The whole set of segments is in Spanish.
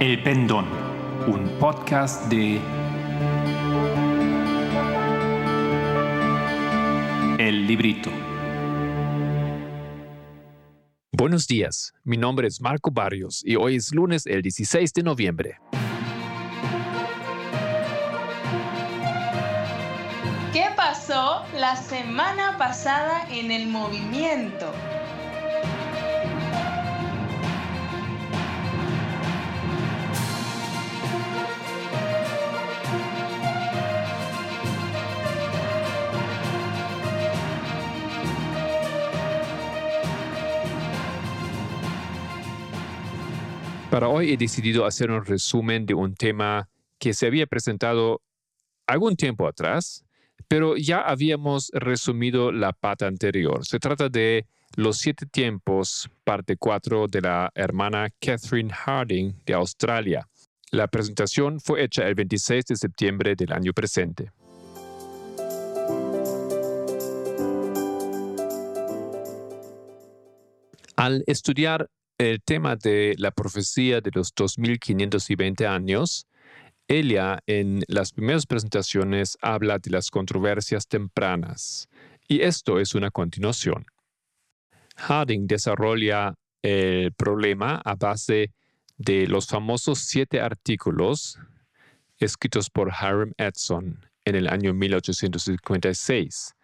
El Pendón, un podcast de El Librito. Buenos días, mi nombre es Marco Barrios y hoy es lunes el 16 de noviembre. ¿Qué pasó la semana pasada en el movimiento? Para hoy he decidido hacer un resumen de un tema que se había presentado algún tiempo atrás, pero ya habíamos resumido la pata anterior. Se trata de Los siete tiempos, parte 4 de la hermana Catherine Harding de Australia. La presentación fue hecha el 26 de septiembre del año presente. Al estudiar el tema de la profecía de los 2520 años, Elia en las primeras presentaciones habla de las controversias tempranas, y esto es una continuación. Harding desarrolla el problema a base de los famosos siete artículos escritos por Hiram Edson en el año 1856.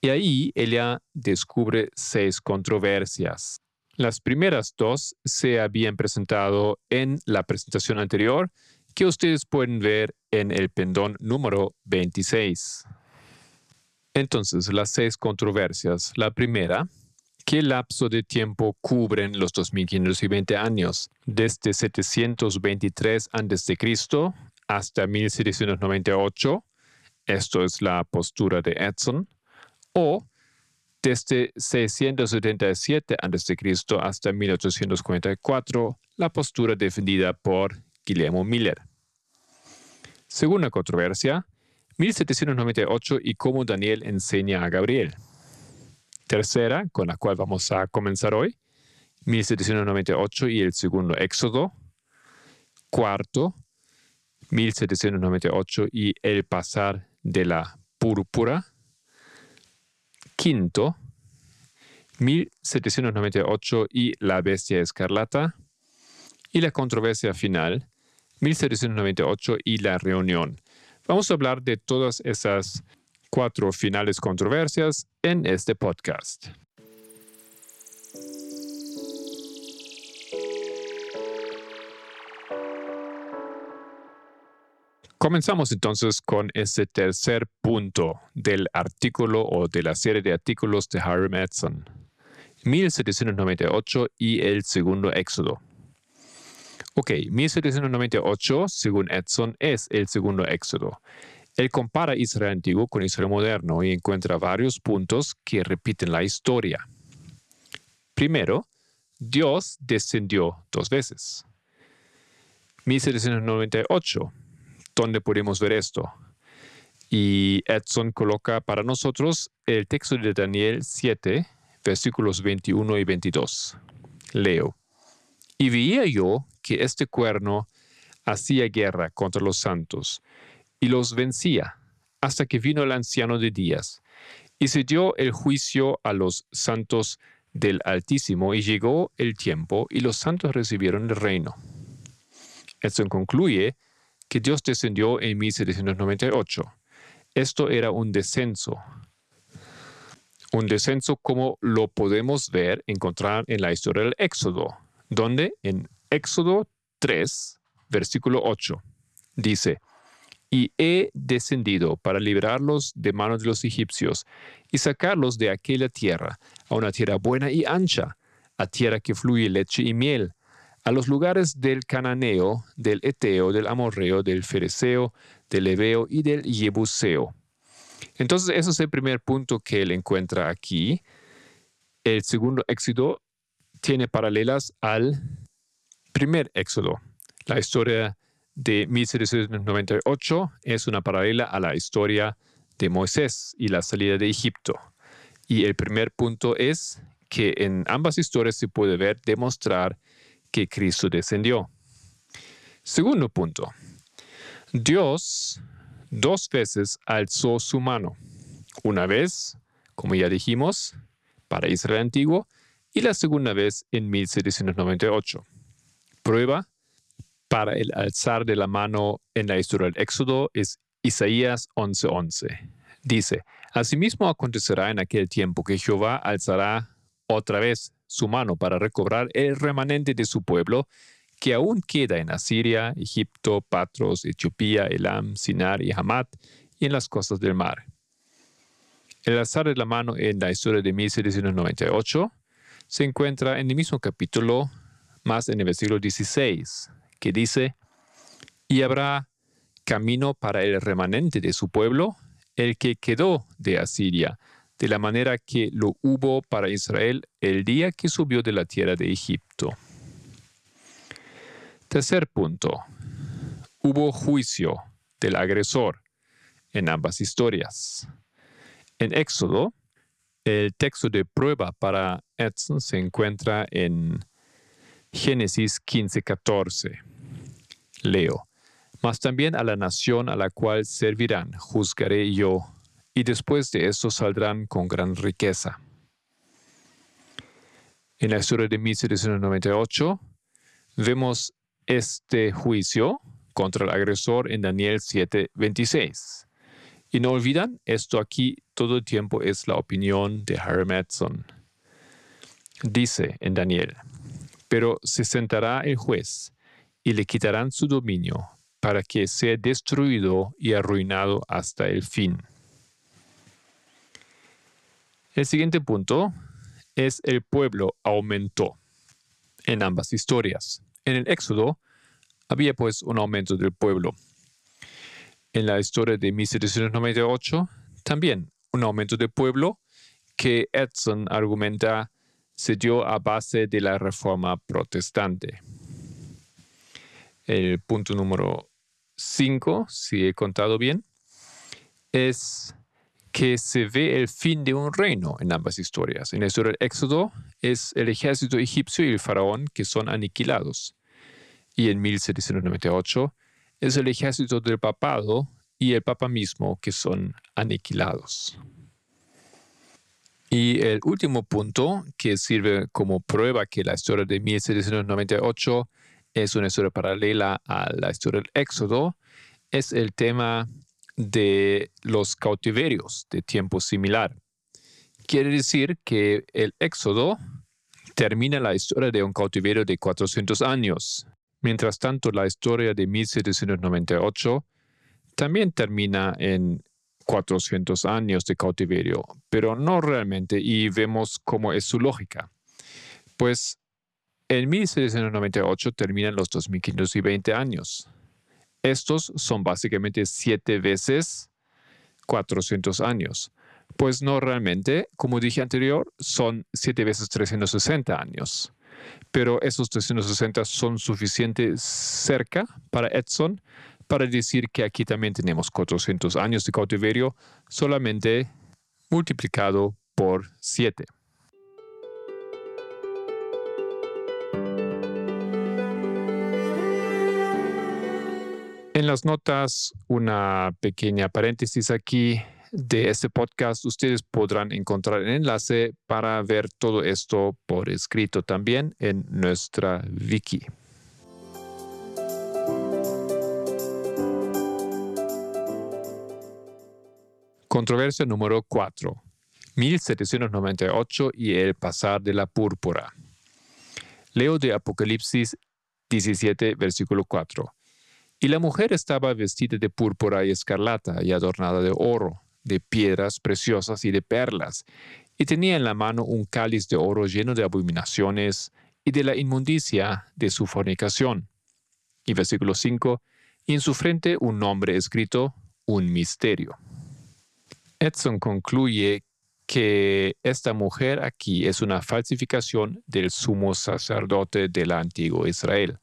Y ahí ella descubre seis controversias. Las primeras dos se habían presentado en la presentación anterior que ustedes pueden ver en el pendón número 26. Entonces, las seis controversias. La primera, ¿qué lapso de tiempo cubren los 2520 años? Desde 723 a.C. hasta 1798. Esto es la postura de Edson. O desde 677 a.C. hasta 1844, la postura defendida por Guillermo Miller. Segunda controversia, 1798 y cómo Daniel enseña a Gabriel. Tercera, con la cual vamos a comenzar hoy, 1798 y el segundo Éxodo. Cuarto, 1798 y el pasar de la púrpura quinto, 1798 y La Bestia Escarlata, y la controversia final, 1798 y La Reunión. Vamos a hablar de todas esas cuatro finales controversias en este podcast. Comenzamos entonces con ese tercer punto del artículo o de la serie de artículos de Hiram Edson, 1798 y el segundo éxodo. Ok, 1798, según Edson, es el segundo éxodo. Él compara Israel antiguo con Israel moderno y encuentra varios puntos que repiten la historia. Primero, Dios descendió dos veces. 1798 ¿Dónde podemos ver esto? Y Edson coloca para nosotros el texto de Daniel 7, versículos 21 y 22. Leo. Y veía yo que este cuerno hacía guerra contra los santos y los vencía hasta que vino el anciano de días y se dio el juicio a los santos del Altísimo y llegó el tiempo y los santos recibieron el reino. Edson concluye que Dios descendió en 1798. Esto era un descenso. Un descenso como lo podemos ver, encontrar en la historia del Éxodo, donde en Éxodo 3, versículo 8, dice, y he descendido para librarlos de manos de los egipcios y sacarlos de aquella tierra a una tierra buena y ancha, a tierra que fluye leche y miel, a los lugares del cananeo, del eteo, del amorreo, del fereceo, del ebeo y del yebuseo. Entonces, ese es el primer punto que él encuentra aquí. El segundo éxodo tiene paralelas al primer éxodo. La historia de 1798 es una paralela a la historia de Moisés y la salida de Egipto. Y el primer punto es que en ambas historias se puede ver demostrar que Cristo descendió. Segundo punto. Dios dos veces alzó su mano. Una vez, como ya dijimos, para Israel antiguo y la segunda vez en 1798. Prueba para el alzar de la mano en la historia del Éxodo es Isaías 11:11. Dice, Asimismo acontecerá en aquel tiempo que Jehová alzará otra vez su mano para recobrar el remanente de su pueblo que aún queda en Asiria, Egipto, Patros, Etiopía, Elam, Sinar y Hamat y en las costas del mar. El alzar de la mano en la historia de 1798 se encuentra en el mismo capítulo, más en el versículo 16, que dice, y habrá camino para el remanente de su pueblo, el que quedó de Asiria, de la manera que lo hubo para Israel el día que subió de la tierra de Egipto. Tercer punto. Hubo juicio del agresor en ambas historias. En Éxodo, el texto de prueba para Edson se encuentra en Génesis 15:14. Leo. Mas también a la nación a la cual servirán juzgaré yo, y después de esto saldrán con gran riqueza. En la historia de 1798 vemos este juicio contra el agresor en Daniel 7:26. Y no olvidan, esto aquí todo el tiempo es la opinión de Harry Madsen. Dice en Daniel, pero se sentará el juez y le quitarán su dominio para que sea destruido y arruinado hasta el fin. El siguiente punto es el pueblo aumentó en ambas historias. En el Éxodo había pues un aumento del pueblo. En la historia de 1798 también un aumento del pueblo que Edson argumenta se dio a base de la reforma protestante. El punto número 5, si he contado bien, es que se ve el fin de un reino en ambas historias. En la historia del Éxodo es el ejército egipcio y el faraón que son aniquilados. Y en 1798 es el ejército del papado y el papa mismo que son aniquilados. Y el último punto que sirve como prueba que la historia de 1798 es una historia paralela a la historia del Éxodo, es el tema de los cautiverios de tiempo similar. Quiere decir que el Éxodo termina la historia de un cautiverio de 400 años. Mientras tanto, la historia de 1798 también termina en 400 años de cautiverio, pero no realmente, y vemos cómo es su lógica. Pues en 1798 terminan los 2520 años. Estos son básicamente siete veces 400 años. Pues no realmente, como dije anterior, son siete veces 360 años. Pero esos 360 son suficientes cerca para Edson para decir que aquí también tenemos 400 años de cautiverio solamente multiplicado por 7. En las notas, una pequeña paréntesis aquí de este podcast. Ustedes podrán encontrar el enlace para ver todo esto por escrito también en nuestra wiki. Controversia número 4. 1798 y el pasar de la púrpura. Leo de Apocalipsis 17, versículo 4. Y la mujer estaba vestida de púrpura y escarlata y adornada de oro, de piedras preciosas y de perlas, y tenía en la mano un cáliz de oro lleno de abominaciones y de la inmundicia de su fornicación. Y versículo 5, y en su frente un nombre escrito, un misterio. Edson concluye que esta mujer aquí es una falsificación del sumo sacerdote del antiguo Israel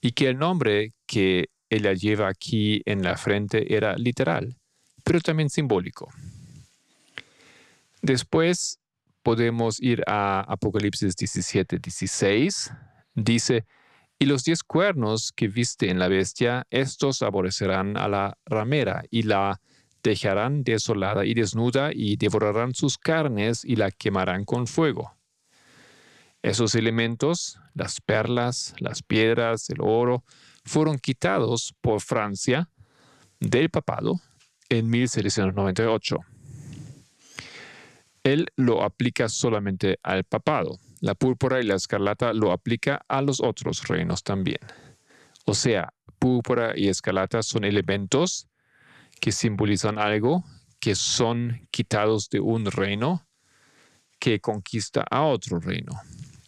y que el nombre que ella lleva aquí en la frente era literal, pero también simbólico. Después podemos ir a Apocalipsis 17, 16. Dice, Y los diez cuernos que viste en la bestia, estos aborrecerán a la ramera y la dejarán desolada y desnuda y devorarán sus carnes y la quemarán con fuego. Esos elementos, las perlas, las piedras, el oro, fueron quitados por Francia del papado en 1798. Él lo aplica solamente al papado la púrpura y la escarlata lo aplica a los otros reinos también. O sea, púrpura y escarlata son elementos que simbolizan algo que son quitados de un reino que conquista a otro reino,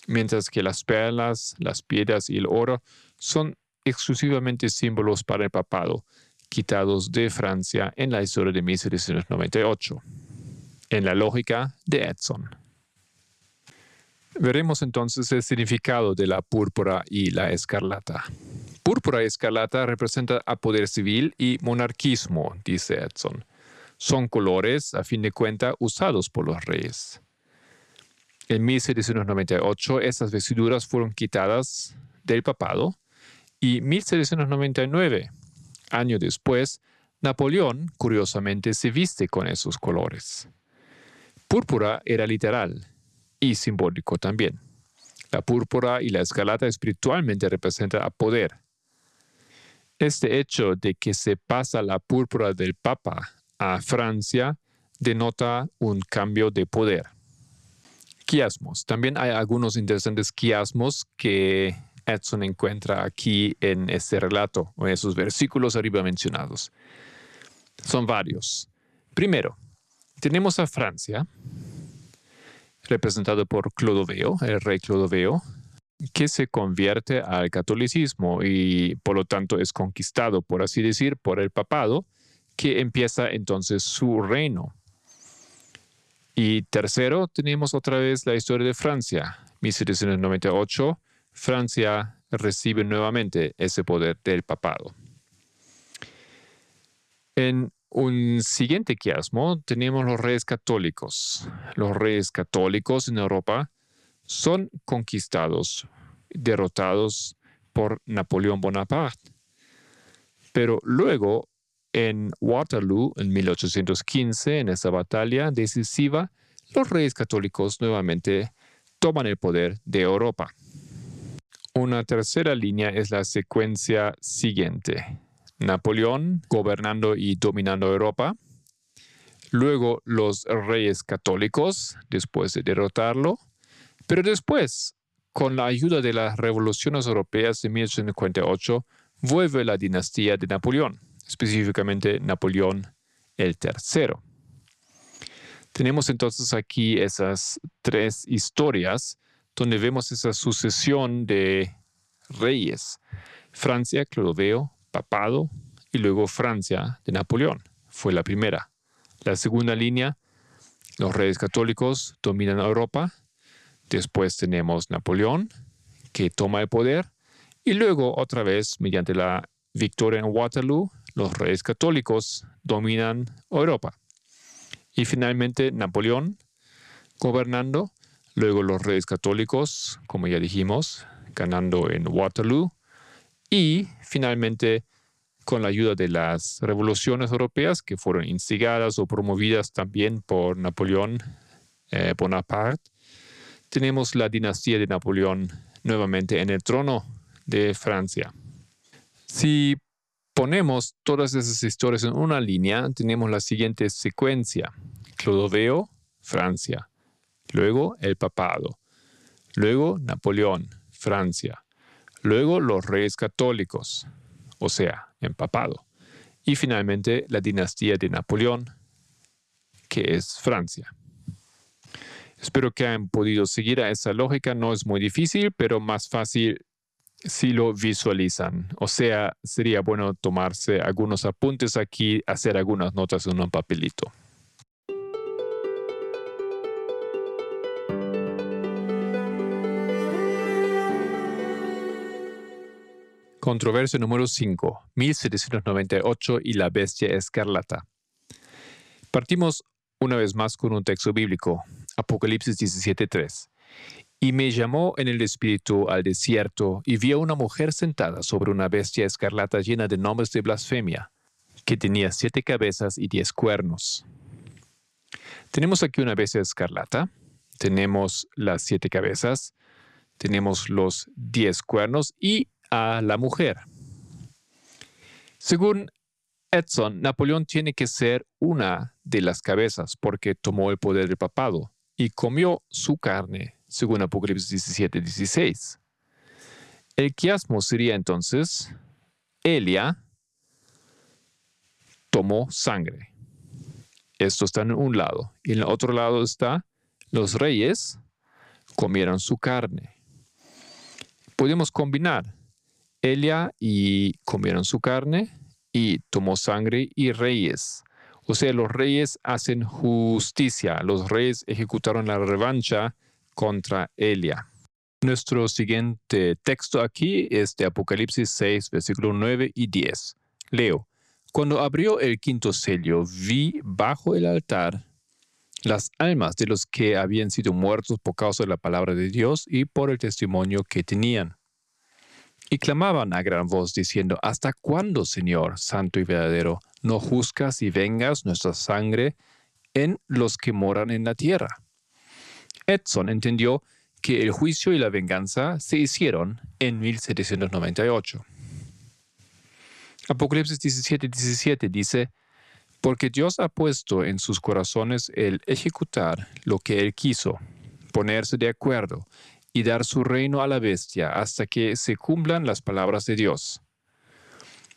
mientras que las perlas, las piedras y el oro son exclusivamente símbolos para el papado, quitados de Francia en la historia de 1798, en la lógica de Edson. Veremos entonces el significado de la púrpura y la escarlata. Púrpura y escarlata representan a poder civil y monarquismo, dice Edson. Son colores, a fin de cuentas, usados por los reyes. En 1798 esas vestiduras fueron quitadas del papado y 1799, año después, Napoleón, curiosamente, se viste con esos colores. Púrpura era literal, y simbólico también. La púrpura y la escarlata espiritualmente representan a poder. Este hecho de que se pasa la púrpura del Papa a Francia denota un cambio de poder. Quiasmos. También hay algunos interesantes quiasmos que Edson encuentra aquí en este relato o en esos versículos arriba mencionados. Son varios. Primero, tenemos a Francia, representado por Clodoveo, el rey Clodoveo, que se convierte al catolicismo y por lo tanto es conquistado, por así decir, por el papado, que empieza entonces su reino. Y tercero, tenemos otra vez la historia de Francia. 1798, Francia recibe nuevamente ese poder del papado. En un siguiente quiasmo tenemos los reyes católicos. Los reyes católicos en Europa son conquistados, derrotados por Napoleón Bonaparte. Pero luego, en Waterloo, en 1815, en esa batalla decisiva, los reyes católicos nuevamente toman el poder de Europa. Una tercera línea es la secuencia siguiente. Napoleón gobernando y dominando Europa. Luego los reyes católicos, después de derrotarlo. Pero después, con la ayuda de las revoluciones europeas de 1858, vuelve la dinastía de Napoleón, específicamente Napoleón el III. Tenemos entonces aquí esas tres historias donde vemos esa sucesión de reyes. Francia, Clodoveo, papado y luego Francia de Napoleón. Fue la primera. La segunda línea, los reyes católicos dominan Europa. Después tenemos Napoleón, que toma el poder. Y luego, otra vez, mediante la victoria en Waterloo, los reyes católicos dominan Europa. Y finalmente, Napoleón gobernando. Luego los reyes católicos, como ya dijimos, ganando en Waterloo y finalmente con la ayuda de las revoluciones europeas que fueron instigadas o promovidas también por Napoleón eh, Bonaparte, tenemos la dinastía de Napoleón nuevamente en el trono de Francia. Si ponemos todas esas historias en una línea, tenemos la siguiente secuencia. Clodoveo, Francia. Luego el papado. Luego Napoleón, Francia luego los reyes católicos, o sea, empapado, y finalmente la dinastía de Napoleón, que es Francia. Espero que hayan podido seguir a esa lógica, no es muy difícil, pero más fácil si lo visualizan. O sea, sería bueno tomarse algunos apuntes aquí, hacer algunas notas en un papelito. Controversia número 5, 1798 y la bestia escarlata. Partimos una vez más con un texto bíblico, Apocalipsis 17.3. Y me llamó en el espíritu al desierto y vi a una mujer sentada sobre una bestia escarlata llena de nombres de blasfemia, que tenía siete cabezas y diez cuernos. Tenemos aquí una bestia escarlata, tenemos las siete cabezas, tenemos los diez cuernos y a la mujer. Según Edson, Napoleón tiene que ser una de las cabezas porque tomó el poder del papado y comió su carne, según Apocalipsis 17, 16. El quiasmo sería entonces Elia tomó sangre. Esto está en un lado. Y en el otro lado está los reyes comieron su carne. Podemos combinar Elia y comieron su carne y tomó sangre y reyes. O sea, los reyes hacen justicia. Los reyes ejecutaron la revancha contra Elia. Nuestro siguiente texto aquí es de Apocalipsis 6, versículo 9 y 10. Leo. Cuando abrió el quinto sello, vi bajo el altar las almas de los que habían sido muertos por causa de la palabra de Dios y por el testimonio que tenían. Y clamaban a gran voz diciendo, ¿Hasta cuándo, Señor, santo y verdadero, no juzgas y vengas nuestra sangre en los que moran en la tierra? Edson entendió que el juicio y la venganza se hicieron en 1798. Apocalipsis 17, 17 dice, porque Dios ha puesto en sus corazones el ejecutar lo que Él quiso, ponerse de acuerdo y dar su reino a la bestia hasta que se cumplan las palabras de Dios.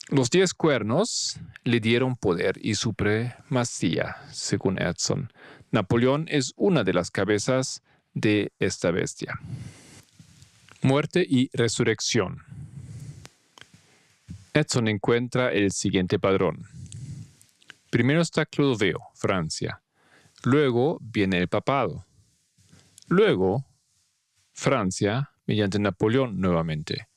Los diez cuernos le dieron poder y supremacía, según Edson. Napoleón es una de las cabezas de esta bestia. Muerte y resurrección. Edson encuentra el siguiente padrón. Primero está Clodoveo, Francia. Luego viene el papado. Luego, Francia, mediante Napoleón nuevamente.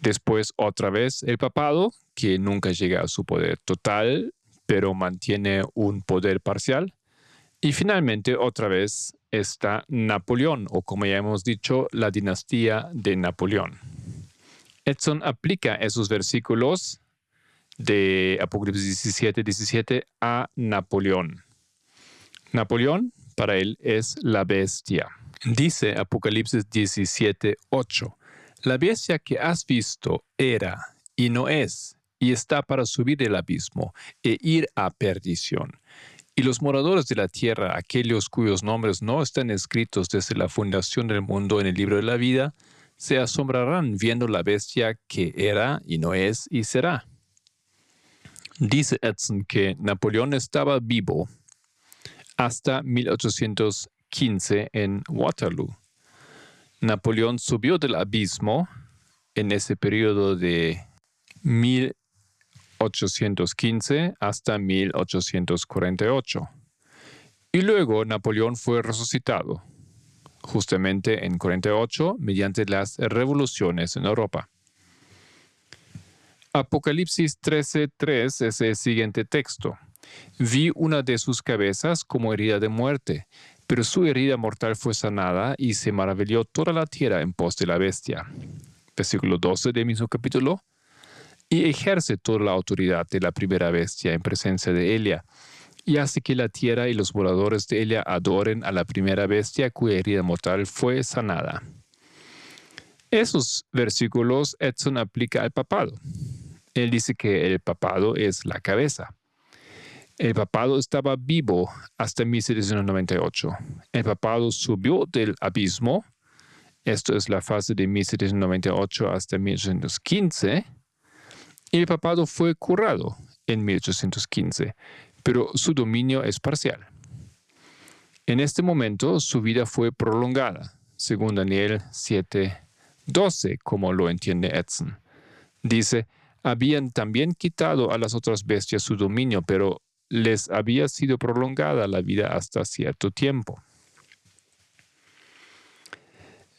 Después otra vez el papado, que nunca llega a su poder total, pero mantiene un poder parcial. Y finalmente otra vez está Napoleón, o como ya hemos dicho, la dinastía de Napoleón. Edson aplica esos versículos de Apocalipsis 17, 17 a Napoleón. Napoleón para él es la bestia. Dice Apocalipsis 17, 8, la bestia que has visto era y no es, y está para subir el abismo e ir a perdición. Y los moradores de la tierra, aquellos cuyos nombres no están escritos desde la fundación del mundo en el libro de la vida, se asombrarán viendo la bestia que era y no es y será. Dice Edson que Napoleón estaba vivo hasta 1815 en Waterloo. Napoleón subió del abismo en ese periodo de 1815 hasta 1848. Y luego Napoleón fue resucitado, justamente en 48, mediante las revoluciones en Europa. Apocalipsis 13:3 es el siguiente texto. Vi una de sus cabezas como herida de muerte, pero su herida mortal fue sanada y se maravilló toda la tierra en pos de la bestia. Versículo 12 del mismo capítulo. Y ejerce toda la autoridad de la primera bestia en presencia de Elia, y hace que la tierra y los moradores de Elia adoren a la primera bestia cuya herida mortal fue sanada. Esos versículos Edson aplica al papado. Él dice que el papado es la cabeza. El papado estaba vivo hasta 1798. El papado subió del abismo. Esto es la fase de 1798 hasta 1815. Y el papado fue curado en 1815, pero su dominio es parcial. En este momento su vida fue prolongada, según Daniel 7:12, como lo entiende Edson. Dice, habían también quitado a las otras bestias su dominio, pero les había sido prolongada la vida hasta cierto tiempo.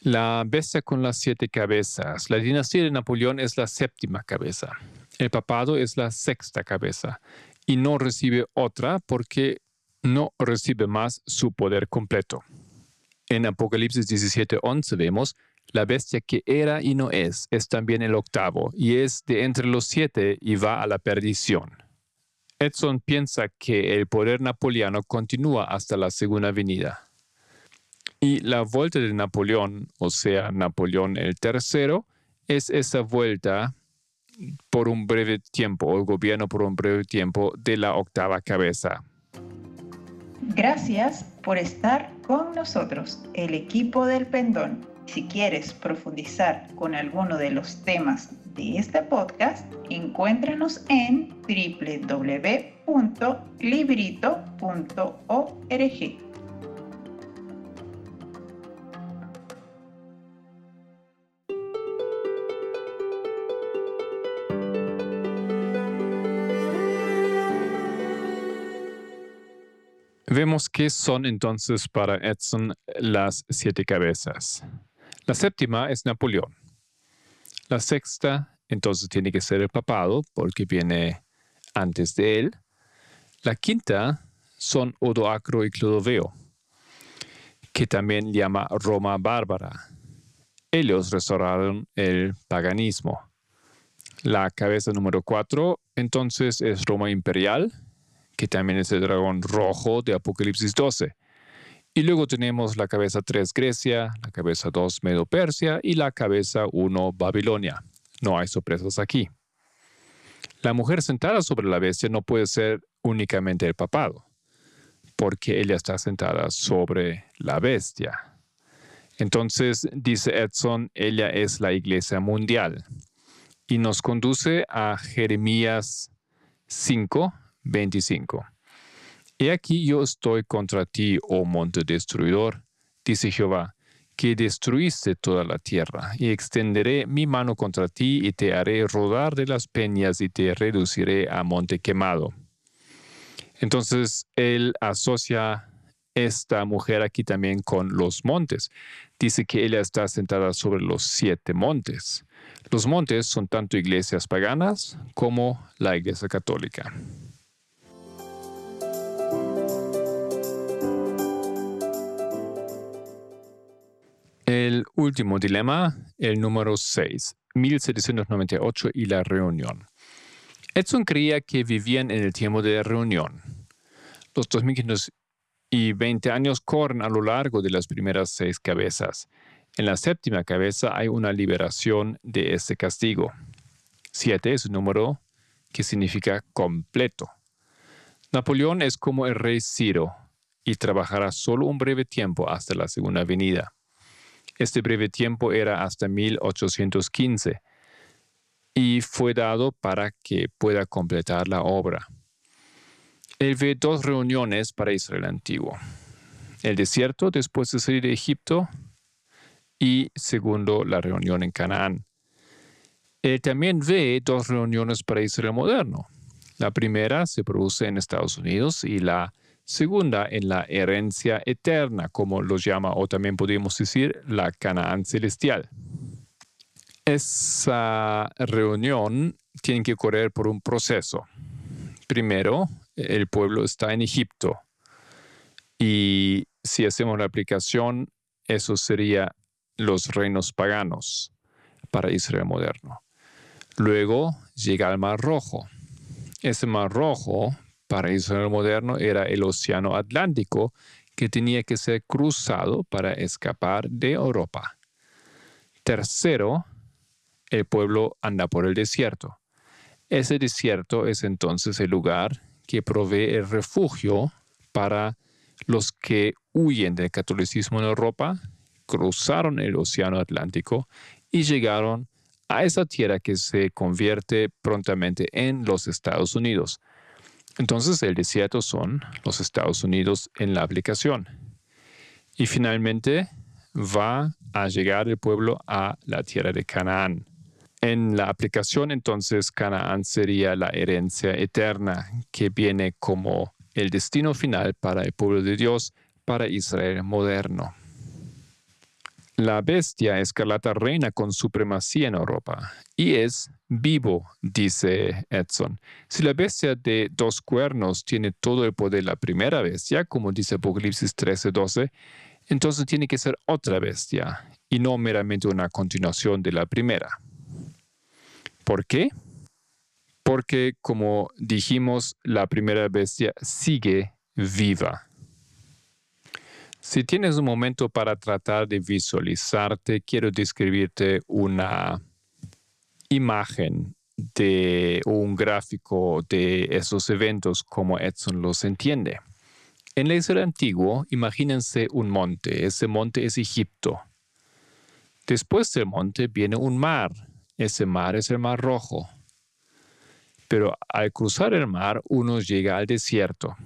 La bestia con las siete cabezas. La dinastía de Napoleón es la séptima cabeza. El papado es la sexta cabeza y no recibe otra porque no recibe más su poder completo. En Apocalipsis 17:11 vemos, la bestia que era y no es, es también el octavo, y es de entre los siete y va a la perdición. Edson piensa que el poder napoleano continúa hasta la segunda venida. Y la vuelta de Napoleón, o sea, Napoleón el tercero, es esa vuelta por un breve tiempo, o el gobierno por un breve tiempo de la octava cabeza. Gracias por estar con nosotros, el equipo del Pendón. Si quieres profundizar con alguno de los temas de este podcast, encuéntranos en www.librito.org. Vemos qué son entonces para Edson las siete cabezas. La séptima es Napoleón. La sexta entonces tiene que ser el papado porque viene antes de él. La quinta son Odoacro y Clodoveo, que también llama Roma bárbara. Ellos restauraron el paganismo. La cabeza número cuatro entonces es Roma imperial, que también es el dragón rojo de Apocalipsis 12. Y luego tenemos la cabeza 3 Grecia, la cabeza 2 Medo Persia y la cabeza 1 Babilonia. No hay sorpresas aquí. La mujer sentada sobre la bestia no puede ser únicamente el papado, porque ella está sentada sobre la bestia. Entonces, dice Edson, ella es la iglesia mundial y nos conduce a Jeremías 5, 25. He aquí yo estoy contra ti, oh monte destruidor, dice Jehová, que destruiste toda la tierra, y extenderé mi mano contra ti y te haré rodar de las peñas y te reduciré a monte quemado. Entonces él asocia esta mujer aquí también con los montes. Dice que ella está sentada sobre los siete montes. Los montes son tanto iglesias paganas como la iglesia católica. Último dilema, el número 6, 1798 y la reunión. Edson creía que vivían en el tiempo de la reunión. Los 2520 años corren a lo largo de las primeras seis cabezas. En la séptima cabeza hay una liberación de este castigo. Siete es un número que significa completo. Napoleón es como el rey Ciro y trabajará solo un breve tiempo hasta la segunda venida. Este breve tiempo era hasta 1815 y fue dado para que pueda completar la obra. Él ve dos reuniones para Israel antiguo. El desierto después de salir de Egipto y segundo la reunión en Canaán. Él también ve dos reuniones para Israel moderno. La primera se produce en Estados Unidos y la segunda en la herencia eterna, como lo llama, o también podemos decir la Canaán celestial. Esa reunión tiene que correr por un proceso. Primero, el pueblo está en Egipto y si hacemos la aplicación, eso sería los reinos paganos para Israel moderno. Luego llega al Mar Rojo. Ese Mar Rojo para Israel moderno era el Océano Atlántico que tenía que ser cruzado para escapar de Europa. Tercero, el pueblo anda por el desierto. Ese desierto es entonces el lugar que provee el refugio para los que huyen del catolicismo en Europa, cruzaron el Océano Atlántico y llegaron a esa tierra que se convierte prontamente en los Estados Unidos. Entonces el desierto son los Estados Unidos en la aplicación. Y finalmente va a llegar el pueblo a la tierra de Canaán. En la aplicación entonces Canaán sería la herencia eterna que viene como el destino final para el pueblo de Dios, para Israel moderno. La bestia escarlata reina con supremacía en Europa y es vivo, dice Edson. Si la bestia de dos cuernos tiene todo el poder de la primera bestia, como dice Apocalipsis 13:12, entonces tiene que ser otra bestia y no meramente una continuación de la primera. ¿Por qué? Porque, como dijimos, la primera bestia sigue viva. Si tienes un momento para tratar de visualizarte, quiero describirte una imagen de un gráfico de esos eventos como Edson los entiende. En el Israel antiguo, imagínense un monte. Ese monte es Egipto. Después del monte viene un mar. Ese mar es el Mar Rojo. Pero al cruzar el mar, uno llega al desierto.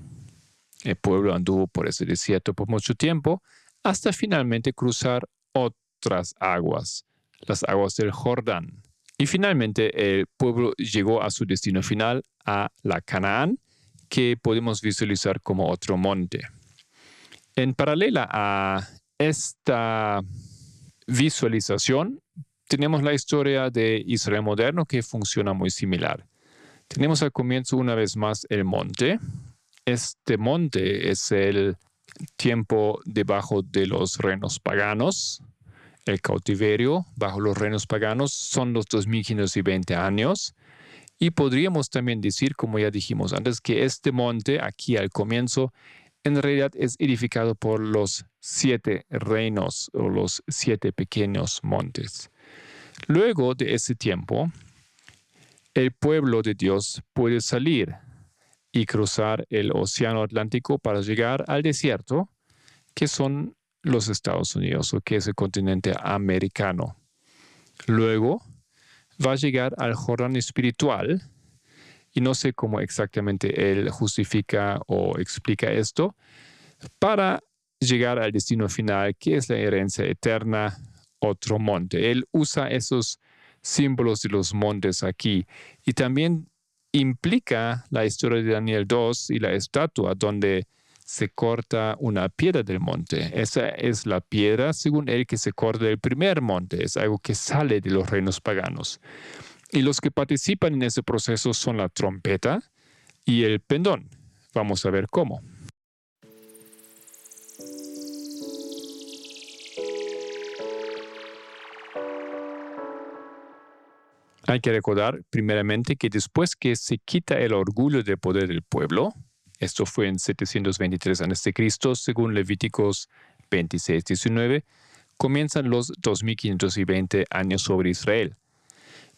El pueblo anduvo por ese desierto por mucho tiempo hasta finalmente cruzar otras aguas, las aguas del Jordán. Y finalmente el pueblo llegó a su destino final, a la Canaán, que podemos visualizar como otro monte. En paralela a esta visualización, tenemos la historia de Israel moderno que funciona muy similar. Tenemos al comienzo una vez más el monte. Este monte es el tiempo debajo de los reinos paganos. El cautiverio bajo los reinos paganos son los 2520 años. Y podríamos también decir, como ya dijimos antes, que este monte aquí al comienzo en realidad es edificado por los siete reinos o los siete pequeños montes. Luego de ese tiempo, el pueblo de Dios puede salir y cruzar el Océano Atlántico para llegar al desierto, que son los Estados Unidos o que es el continente americano. Luego va a llegar al Jordán espiritual, y no sé cómo exactamente él justifica o explica esto, para llegar al destino final, que es la herencia eterna, otro monte. Él usa esos símbolos de los montes aquí. Y también implica la historia de Daniel 2 y la estatua donde se corta una piedra del monte. Esa es la piedra, según él, que se corta del primer monte. Es algo que sale de los reinos paganos. Y los que participan en ese proceso son la trompeta y el pendón. Vamos a ver cómo. Hay que recordar primeramente que después que se quita el orgullo del poder del pueblo, esto fue en 723 a.C., según Levíticos 26, 19, comienzan los 2520 años sobre Israel.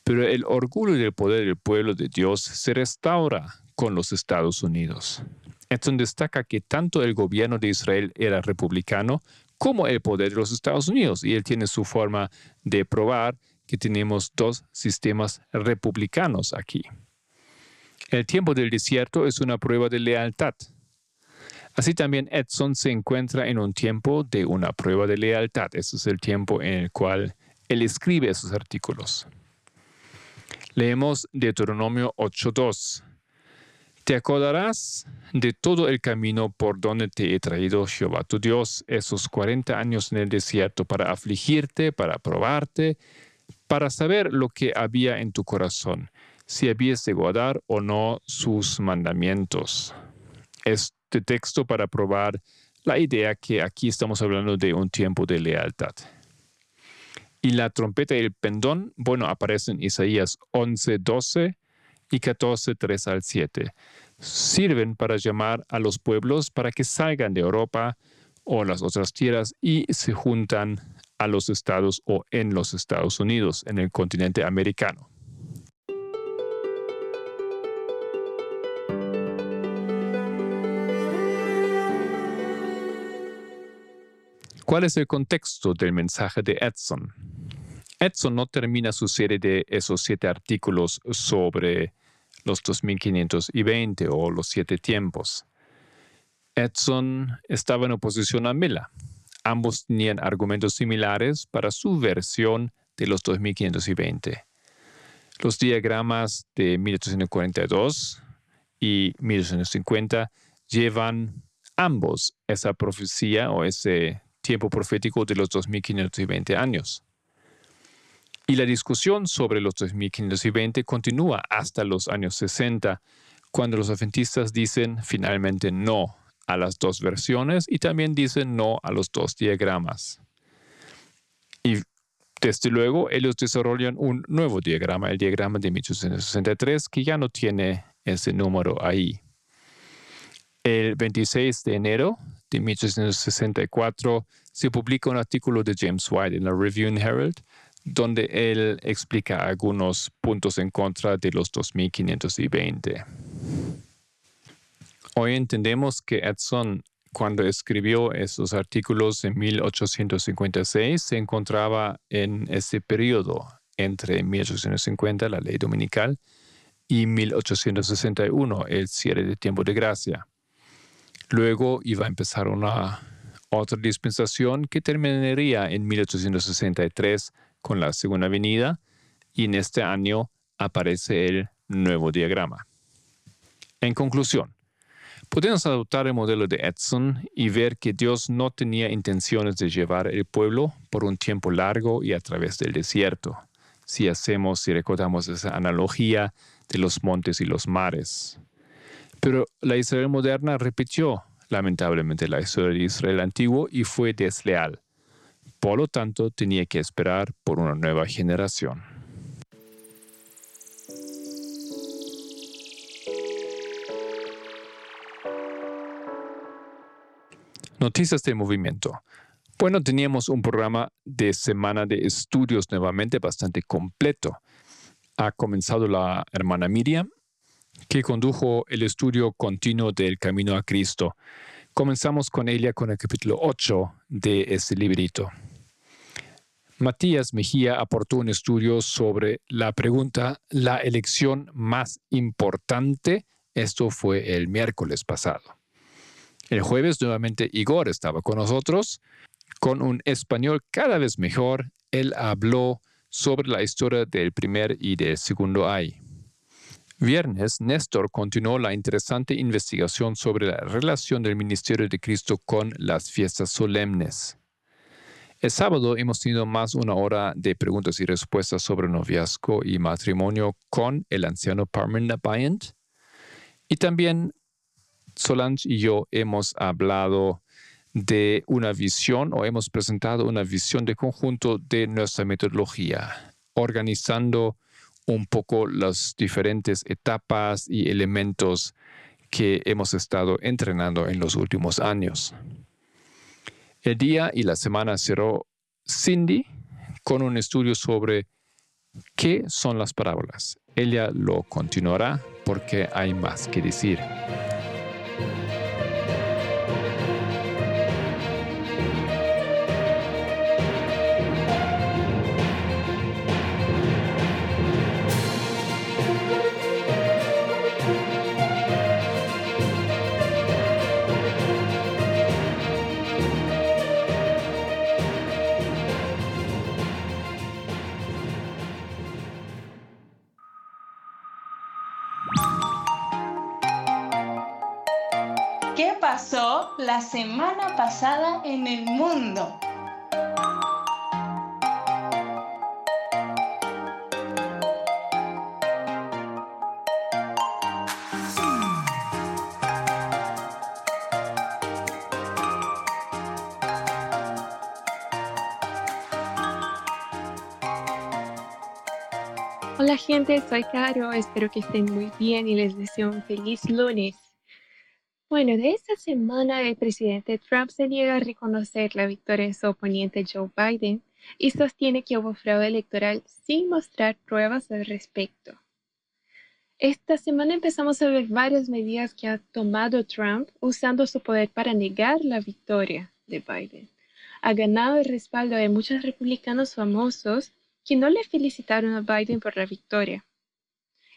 Pero el orgullo del poder del pueblo de Dios se restaura con los Estados Unidos. Esto destaca que tanto el gobierno de Israel era republicano como el poder de los Estados Unidos, y él tiene su forma de probar que tenemos dos sistemas republicanos aquí. El tiempo del desierto es una prueba de lealtad. Así también Edson se encuentra en un tiempo de una prueba de lealtad. Ese es el tiempo en el cual él escribe esos artículos. Leemos Deuteronomio 8.2. Te acordarás de todo el camino por donde te he traído Jehová tu Dios esos 40 años en el desierto para afligirte, para probarte, para saber lo que había en tu corazón, si habías de guardar o no sus mandamientos. Este texto para probar la idea que aquí estamos hablando de un tiempo de lealtad. Y la trompeta y el pendón, bueno, aparecen en Isaías 11, 12 y 14, 3 al 7. Sirven para llamar a los pueblos para que salgan de Europa o las otras tierras y se juntan a los Estados o en los Estados Unidos, en el continente americano. ¿Cuál es el contexto del mensaje de Edson? Edson no termina su serie de esos siete artículos sobre los 2520 o los siete tiempos. Edson estaba en oposición a Mila, Ambos tenían argumentos similares para su versión de los 2520. Los diagramas de 1842 y 1850 llevan ambos esa profecía o ese tiempo profético de los 2520 años. Y la discusión sobre los 2520 continúa hasta los años 60, cuando los adventistas dicen finalmente no, a las dos versiones y también dice no a los dos diagramas. Y desde luego ellos desarrollan un nuevo diagrama, el diagrama de 1863, que ya no tiene ese número ahí. El 26 de enero de 1864 se publica un artículo de James White en la Review and Herald donde él explica algunos puntos en contra de los 2520. Hoy entendemos que Edson, cuando escribió esos artículos en 1856, se encontraba en ese periodo entre 1850, la ley dominical, y 1861, el cierre de tiempo de gracia. Luego iba a empezar una otra dispensación que terminaría en 1863 con la segunda venida y en este año aparece el nuevo diagrama. En conclusión, podemos adoptar el modelo de Edson y ver que Dios no tenía intenciones de llevar el pueblo por un tiempo largo y a través del desierto, si hacemos, si recordamos esa analogía de los montes y los mares. Pero la Israel moderna repitió lamentablemente la historia de Israel antiguo y fue desleal. Por lo tanto, tenía que esperar por una nueva generación. Noticias del movimiento. Bueno, teníamos un programa de semana de estudios nuevamente bastante completo. Ha comenzado la hermana Miriam, que condujo el estudio continuo del Camino a Cristo. Comenzamos con ella con el capítulo 8 de este librito. Matías Mejía aportó un estudio sobre la pregunta ¿la elección más importante? Esto fue el miércoles pasado. El jueves nuevamente Igor estaba con nosotros. Con un español cada vez mejor, él habló sobre la historia del primer y del segundo ay. Viernes, Néstor continuó la interesante investigación sobre la relación del ministerio de Cristo con las fiestas solemnes. El sábado hemos tenido más una hora de preguntas y respuestas sobre noviazgo y matrimonio con el anciano Parmen Bryant. Y también Solange y yo hemos hablado de una visión o hemos presentado una visión de conjunto de nuestra metodología, organizando un poco las diferentes etapas y elementos que hemos estado entrenando en los últimos años. El día y la semana cerró Cindy con un estudio sobre qué son las parábolas. Ella lo continuará porque hay más que decir. La semana pasada en el mundo? Hola gente, soy Caro, espero que estén muy bien y les deseo un feliz lunes. Bueno, de esta semana el presidente Trump se niega a reconocer la victoria de su oponente Joe Biden y sostiene que hubo fraude electoral sin mostrar pruebas al respecto. Esta semana empezamos a ver varias medidas que ha tomado Trump usando su poder para negar la victoria de Biden. Ha ganado el respaldo de muchos republicanos famosos que no le felicitaron a Biden por la victoria.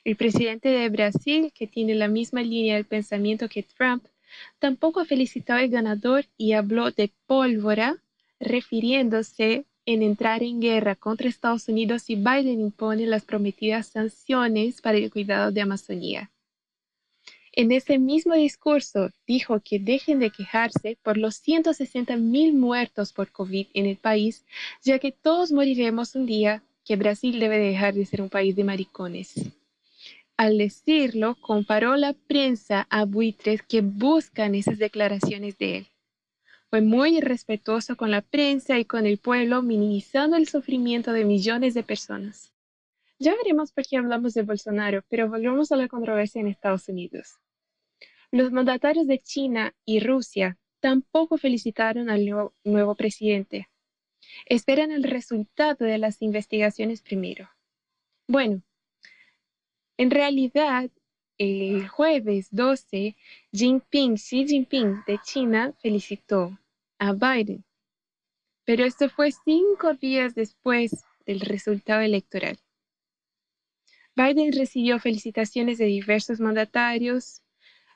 El presidente de Brasil, que tiene la misma línea de pensamiento que Trump, tampoco felicitó al ganador y habló de pólvora, refiriéndose en entrar en guerra contra Estados Unidos si Biden impone las prometidas sanciones para el cuidado de Amazonía. En ese mismo discurso dijo que dejen de quejarse por los 160 mil muertos por COVID en el país, ya que todos moriremos un día, que Brasil debe dejar de ser un país de maricones. Al decirlo, comparó la prensa a buitres que buscan esas declaraciones de él. Fue muy irrespetuoso con la prensa y con el pueblo, minimizando el sufrimiento de millones de personas. Ya veremos por qué hablamos de Bolsonaro, pero volvemos a la controversia en Estados Unidos. Los mandatarios de China y Rusia tampoco felicitaron al nuevo, presidente. Esperan el resultado de las investigaciones primero. Bueno, en realidad, el jueves 12, Jinping, Xi Jinping de China felicitó a Biden, pero esto fue cinco días después del resultado electoral. Biden recibió felicitaciones de diversos mandatarios.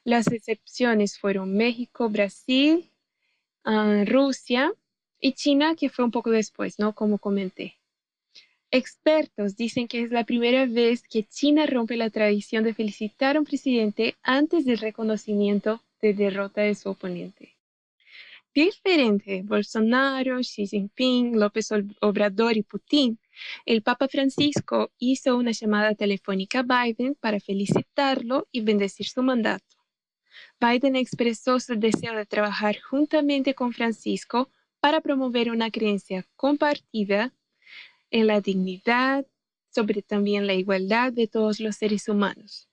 Las excepciones fueron México, Brasil, ah, Rusia y China, que fue un poco después, ¿no? Como comenté. Expertos dicen que es la primera vez que China rompe la tradición de felicitar a un presidente antes del reconocimiento de derrota de su oponente. Diferente, Bolsonaro, Xi Jinping, López Obrador y Putin el Papa Francisco hizo una llamada telefónica a Biden para felicitarlo y bendecir su mandato. Biden expresó su deseo de trabajar juntamente con Francisco para promover una creencia compartida en la dignidad, sobre también la igualdad de todos los seres humanos.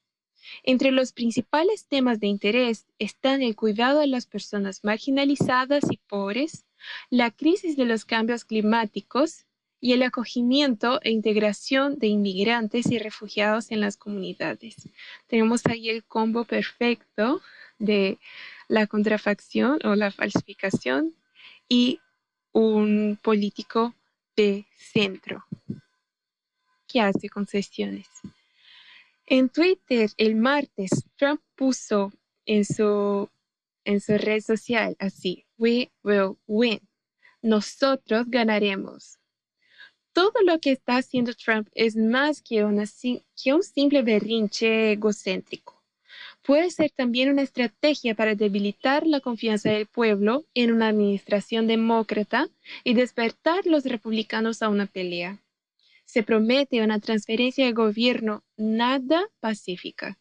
Entre los principales temas de interés están el cuidado de las personas marginalizadas y pobres, la crisis de los cambios climáticos, y el acogimiento e integración de inmigrantes y refugiados en las comunidades. Tenemos ahí el combo perfecto de la contrafacción o la falsificación y un político de centro que hace concesiones. En Twitter el martes, Trump puso en su, en su red social así, We will win. Nosotros ganaremos todo lo que está haciendo Trump es más que, un simple berrinche egocéntrico. Puede ser también una estrategia para debilitar la confianza del pueblo en una administración demócrata y despertar los republicanos a una pelea. Se promete una transferencia de gobierno nada pacífica.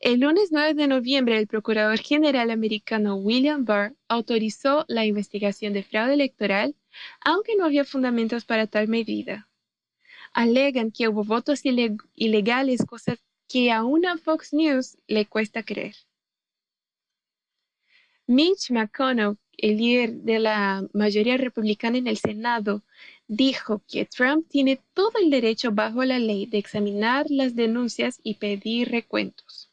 El lunes 9 de noviembre, el Procurador General americano William Barr autorizó la investigación de fraude electoral aunque no había fundamentos para tal medida. Alegan que hubo votos ilegales, cosas que aún a Fox News le cuesta creer. Mitch McConnell, el líder de la mayoría republicana en el Senado, dijo que Trump tiene todo el derecho bajo la ley de examinar las denuncias y pedir recuentos.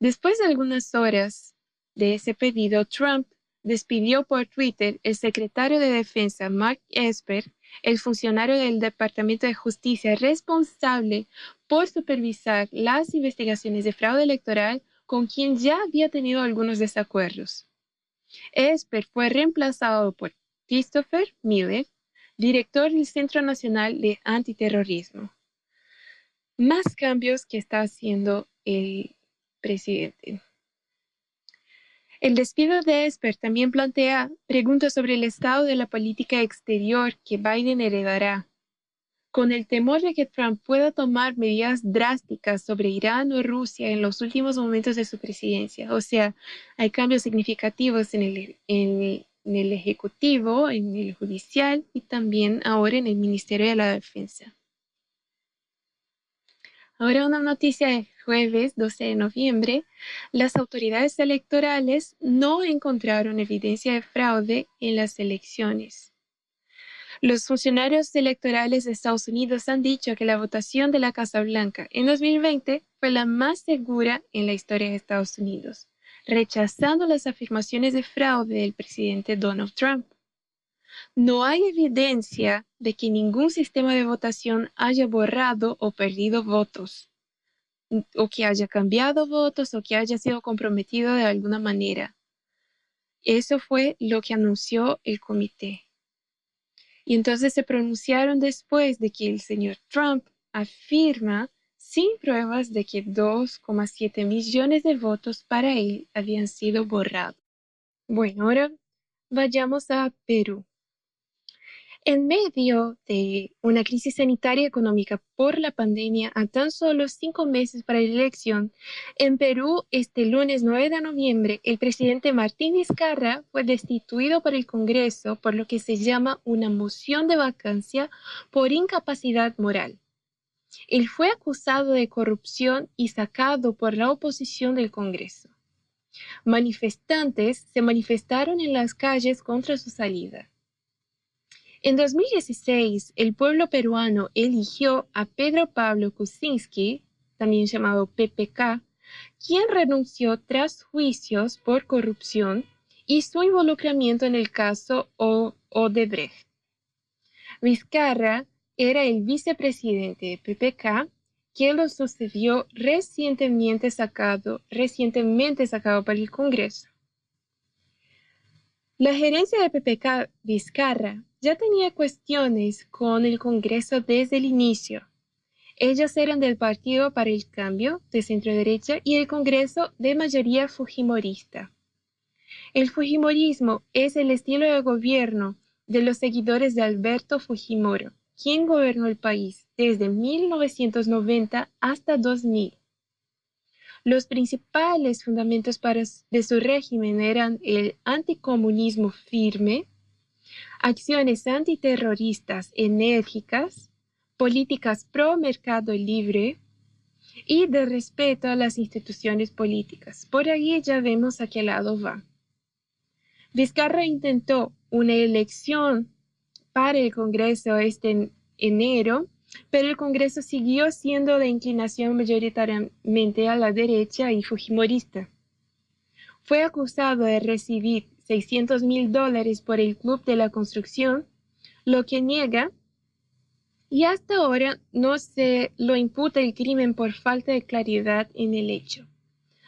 Después de algunas horas de ese pedido, Trump despidió por Twitter el secretario de Defensa Mark Esper, el funcionario del Departamento de Justicia responsable por supervisar las investigaciones de fraude electoral con quien ya había tenido algunos desacuerdos. Esper fue reemplazado por Christopher Miller, director del Centro Nacional de Antiterrorismo. Más cambios que está haciendo el presidente. El despido de Esper también plantea preguntas sobre el estado de la política exterior que Biden heredará. Con el temor de que Trump pueda tomar medidas drásticas sobre Irán o Rusia en los últimos momentos de su presidencia. O sea, hay cambios significativos en el, en el Ejecutivo, en el Judicial y también ahora en el Ministerio de la Defensa. Ahora una noticia de jueves 12 de noviembre, las autoridades electorales no encontraron evidencia de fraude en las elecciones. Los funcionarios electorales de Estados Unidos han dicho que la votación de la Casa Blanca en 2020 fue la más segura en la historia de Estados Unidos, rechazando las afirmaciones de fraude del presidente Donald Trump. No hay evidencia de que ningún sistema de votación haya borrado o perdido votos, o que haya cambiado votos o que haya sido comprometido de alguna manera. Eso fue lo que anunció el comité. Y entonces se pronunciaron después de que el señor Trump afirma sin pruebas de que 2,7 millones de votos para él habían sido borrados. Bueno, ahora vayamos a Perú. En medio de una crisis sanitaria y económica por la pandemia a tan solo cinco meses para la elección, en Perú este lunes 9 de noviembre el presidente Martín Vizcarra fue destituido por el Congreso por lo que se llama una moción de vacancia por incapacidad moral. Él fue acusado de corrupción y sacado por la oposición del Congreso. Manifestantes se manifestaron en las calles contra su salida. En 2016, el pueblo peruano eligió a Pedro Pablo Kuczynski, también llamado PPK, quien renunció tras juicios por corrupción y su involucramiento en el caso Odebrecht. Vizcarra era el vicepresidente de PPK, quien lo sucedió recientemente sacado, recientemente sacado para el Congreso. La gerencia de PPK Vizcarra ya tenía cuestiones con el Congreso desde el inicio. Ellos eran del Partido para el Cambio de centro derecha y el Congreso de mayoría fujimorista. El fujimorismo es el estilo de gobierno de los seguidores de Alberto Fujimori, quien gobernó el país desde 1990 hasta 2000. Los principales fundamentos de su régimen eran el anticomunismo firme, acciones antiterroristas enérgicas, políticas pro mercado libre y de respeto a las instituciones políticas. Por ahí ya vemos a qué lado va. Vizcarra intentó una elección para el Congreso este enero, pero el Congreso siguió siendo de inclinación mayoritariamente a la derecha y fujimorista. Fue acusado de recibir 600 mil dólares por el Club de la Construcción, lo que niega, y hasta ahora no se lo imputa el crimen por falta de claridad en el hecho.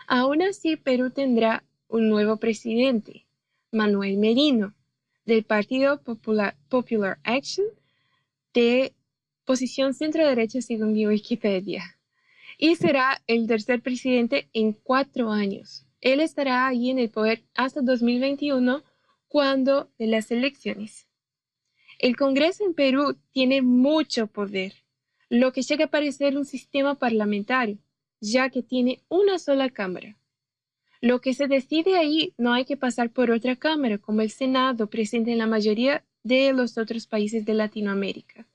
Aún así, Perú tendrá un nuevo presidente, Manuel Merino, del Partido Popular, Action, de posición centro-derecha según Wikipedia, y será el tercer presidente en cuatro años. Él estará ahí en el poder hasta 2021, cuando de las elecciones. El Congreso en Perú tiene mucho poder, lo que llega a parecer un sistema parlamentario, ya que tiene una sola Cámara. Lo que se decide ahí no hay que pasar por otra Cámara, como el Senado presente en la mayoría de los otros países de Latinoamérica.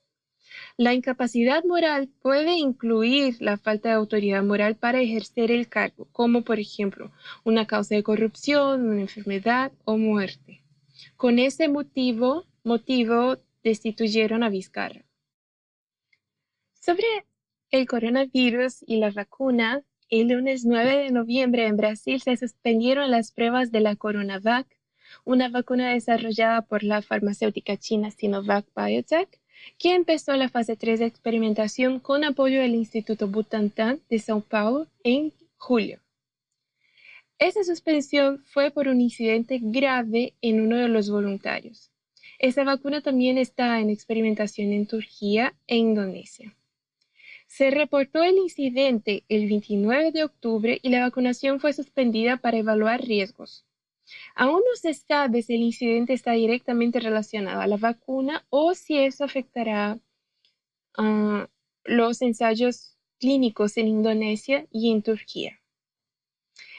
La incapacidad moral puede incluir la falta de autoridad moral para ejercer el cargo, como por ejemplo una causa de corrupción, una enfermedad o muerte. Con ese motivo, motivo destituyeron a Vizcarra. Sobre el coronavirus y la vacuna, el lunes 9 de noviembre en Brasil se suspendieron las pruebas de la CoronaVac, una vacuna desarrollada por la farmacéutica china Sinovac Biotech que empezó la fase 3 de experimentación con apoyo del Instituto Butantan de São Paulo en julio. Esa suspensión fue por un incidente grave en uno de los voluntarios. Esa vacuna también está en experimentación en Turquía e Indonesia. Se reportó el incidente el 29 de octubre y la vacunación fue suspendida para evaluar riesgos. Aún no se sabe si el incidente está directamente relacionado a la vacuna o si eso afectará a los ensayos clínicos en Indonesia y en Turquía.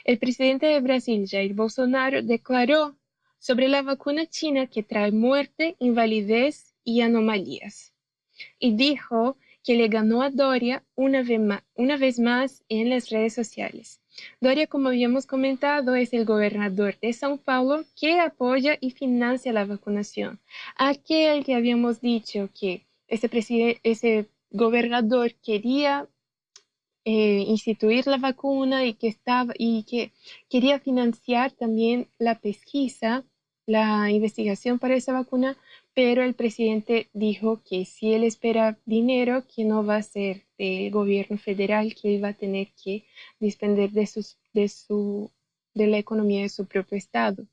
El presidente de Brasil, Jair Bolsonaro, declaró sobre la vacuna china que trae muerte, invalidez y anomalías. Y dijo que le ganó a Doria una vez más en las redes sociales. Doria, como habíamos comentado, es el gobernador de São Paulo que apoya y financia la vacunación. Aquel que habíamos dicho que ese, gobernador quería eh, instituir la vacuna y que, estaba, y que quería financiar también la pesquisa, la investigación para esa vacuna, pero el presidente dijo que si él espera dinero, que no va a ser del gobierno federal, que él va a tener que depender de, su, de la economía de su propio estado.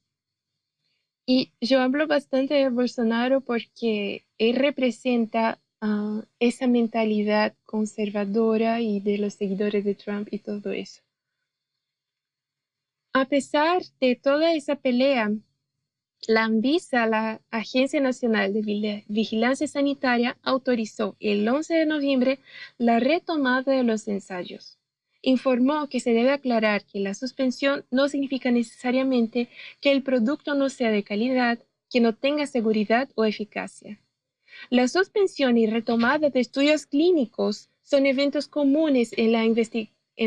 Y yo hablo bastante de Bolsonaro porque él representa ah, esa mentalidad conservadora y de los seguidores de Trump y todo eso. A pesar de toda esa pelea La Anvisa, la Agencia Nacional de Vigilancia Sanitaria, autorizó el 11 de noviembre la retomada de los ensayos. Informó que se debe aclarar que la suspensión no significa necesariamente que el producto no sea de calidad, que no tenga seguridad o eficacia. La suspensión y retomada de estudios clínicos son eventos comunes en,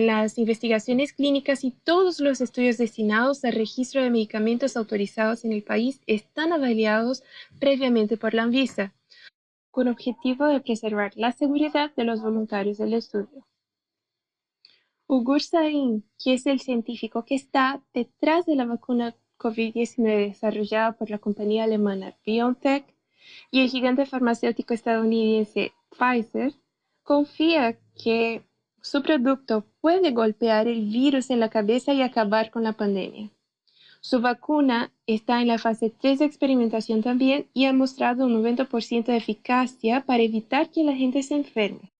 las investigaciones clínicas y todos los estudios destinados al registro de medicamentos autorizados en el país están avaliados previamente por la Anvisa, con objetivo de preservar la seguridad de los voluntarios del estudio. Ugur Sain, que es el científico que está detrás de la vacuna COVID-19 desarrollada por la compañía alemana BioNTech y el gigante farmacéutico estadounidense Pfizer, confía que su producto puede golpear el virus en la cabeza y acabar con la pandemia. Su vacuna está en la fase 3 de experimentación también y ha mostrado un 90% de eficacia para evitar que la gente se enferme.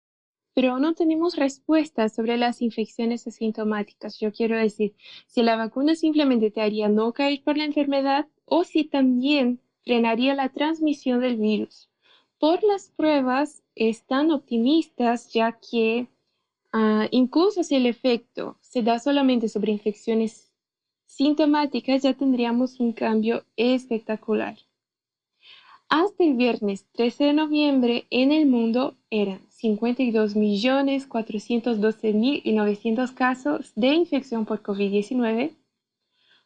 Pero no tenemos respuestas sobre las infecciones asintomáticas. Yo quiero decir, si la vacuna simplemente te haría no caer por la enfermedad o si también frenaría la transmisión del virus. Por las pruebas están optimistas ya que ah, incluso si el efecto se da solamente sobre infecciones sintomáticas, ya tendríamos un cambio espectacular. Hasta el viernes 13 de noviembre en el mundo eran 52.412.900 casos de infección por COVID-19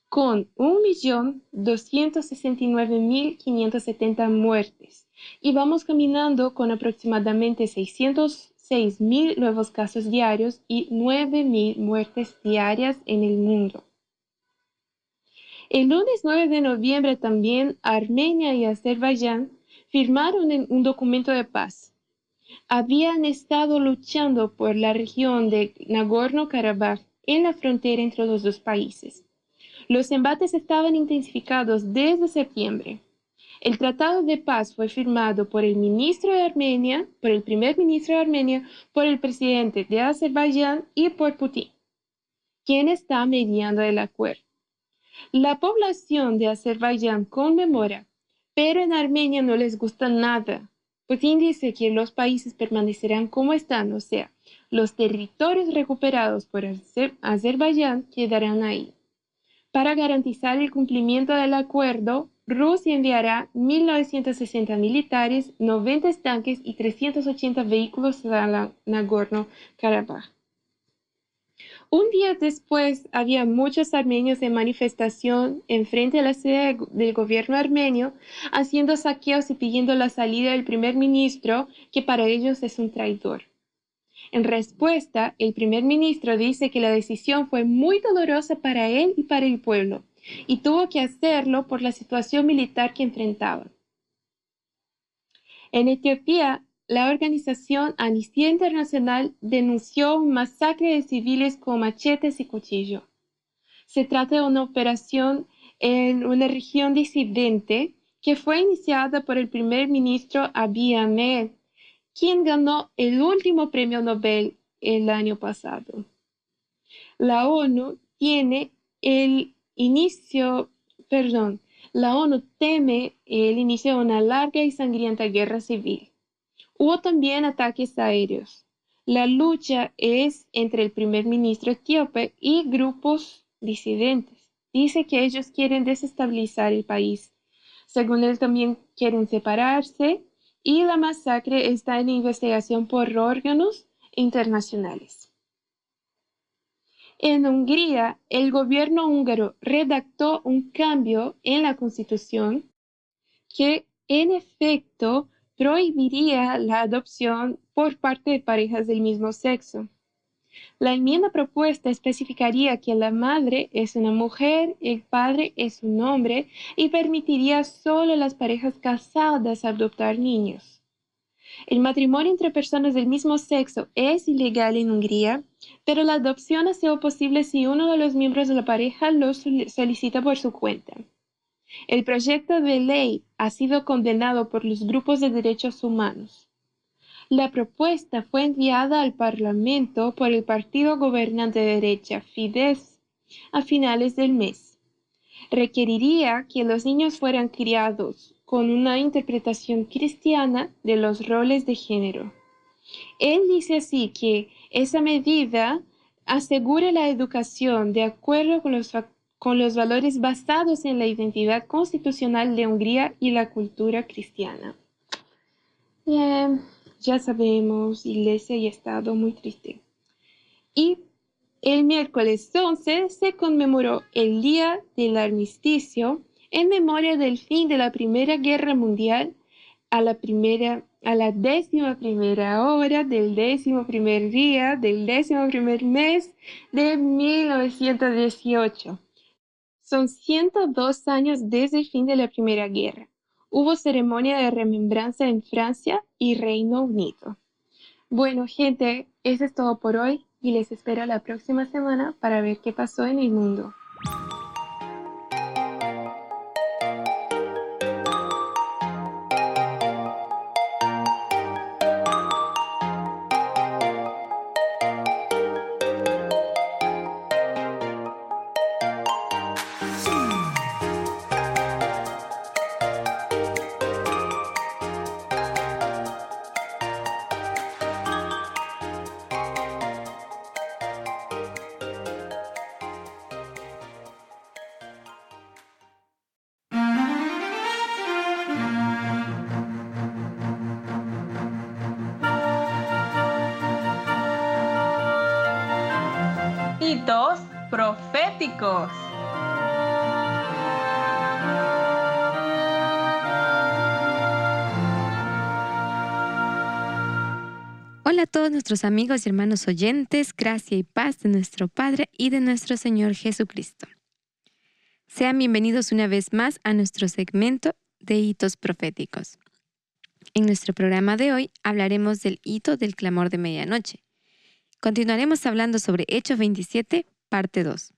con 1.269.570 muertes y vamos caminando con aproximadamente 606.000 nuevos casos diarios y 9.000 muertes diarias en el mundo. El lunes 9 de noviembre también Armenia y Azerbaiyán firmaron un documento de paz. Habían estado luchando por la región de Nagorno-Karabaj en la frontera entre los dos países. Los embates estaban intensificados desde septiembre. El tratado de paz fue firmado por el ministro de Armenia, por el primer ministro de Armenia, por el presidente de Azerbaiyán y por Putin, quien está mediando el acuerdo. La población de Azerbaiyán conmemora, pero en Armenia no les gusta nada. Putin dice que los países permanecerán como están, o sea, los territorios recuperados por Azerbaiyán quedarán ahí. Para garantizar el cumplimiento del acuerdo, Rusia enviará 1.960 militares, 90 tanques y 380 vehículos a Nagorno-Karabaj. Un día después, había muchos armenios en manifestación en frente a la sede del gobierno armenio, haciendo saqueos y pidiendo la salida del primer ministro, que para ellos es un traidor. En respuesta, el primer ministro dice que la decisión fue muy dolorosa para él y para el pueblo, y tuvo que hacerlo por la situación militar que enfrentaba. En Etiopía, la organización Amnistía Internacional denunció un masacre de civiles con machetes y cuchillos. Se trata de una operación en una región disidente que fue iniciada por el primer ministro Abiy Ahmed, quien ganó el último premio Nobel el año pasado. La ONU tiene el inicio, perdón, la ONU teme el inicio de una larga y sangrienta guerra civil Hubo también ataques aéreos. La lucha es entre el primer ministro etíope y grupos disidentes. Dice que ellos quieren desestabilizar el país. Según él, también quieren separarse y la masacre está en investigación por órganos internacionales. En Hungría, el gobierno húngaro redactó un cambio en la constitución que, en efecto, prohibiría la adopción por parte de parejas del mismo sexo. La enmienda propuesta especificaría que la madre es una mujer, el padre es un hombre y permitiría solo a las parejas casadas adoptar niños. El matrimonio entre personas del mismo sexo es ilegal en Hungría, pero la adopción ha sido posible si uno de los miembros de la pareja lo solicita por su cuenta. El proyecto de ley ha sido condenado por los grupos de derechos humanos. La propuesta fue enviada al Parlamento por el partido gobernante de derecha Fidesz a finales del mes. requeriría que los niños fueran criados con una interpretación cristiana de los roles de género. Él dice así que esa medida asegura la educación de acuerdo con los, valores basados en la identidad constitucional de Hungría y la cultura cristiana. Ya sabemos, Iglesia y Estado muy triste. Y el miércoles 11 se conmemoró el Día del Armisticio en memoria del fin de la Primera Guerra Mundial a la primera a la décima primera hora del décimo primer día del décimo primer mes de 1918. Son 102 años desde el fin de la Primera Guerra. Hubo ceremonia de remembranza en Francia y Reino Unido. Bueno, gente, eso es todo por hoy y les espero la próxima semana para ver qué pasó en el mundo. Hitos proféticos. Hola a todos nuestros amigos y hermanos oyentes, gracia y paz de nuestro Padre y de nuestro Señor Jesucristo. Sean bienvenidos una vez más a nuestro segmento de hitos proféticos. En nuestro programa de hoy hablaremos del hito del clamor de medianoche. Continuaremos hablando sobre Hechos 27, parte 2.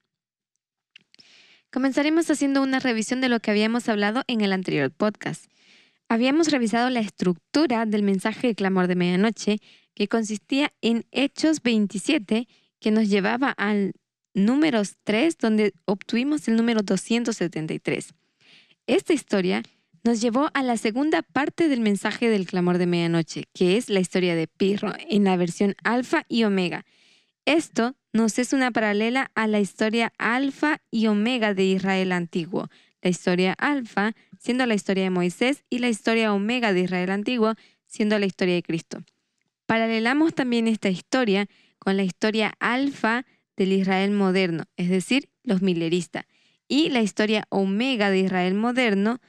Comenzaremos haciendo una revisión de lo que habíamos hablado en el anterior podcast. Habíamos revisado la estructura del mensaje de clamor de medianoche que consistía en Hechos 27, que nos llevaba al número 3, donde obtuvimos el número 273. Esta historia nos llevó a la segunda parte del mensaje del clamor de medianoche, que es la historia de Pirro en la versión alfa y omega. Esto nos es una paralela a la historia alfa y omega de Israel antiguo. La historia alfa siendo la historia de Moisés y la historia omega de Israel antiguo siendo la historia de Cristo. Paralelamos también esta historia con la historia alfa del Israel moderno, es decir, los mileristas, y la historia omega de Israel moderno,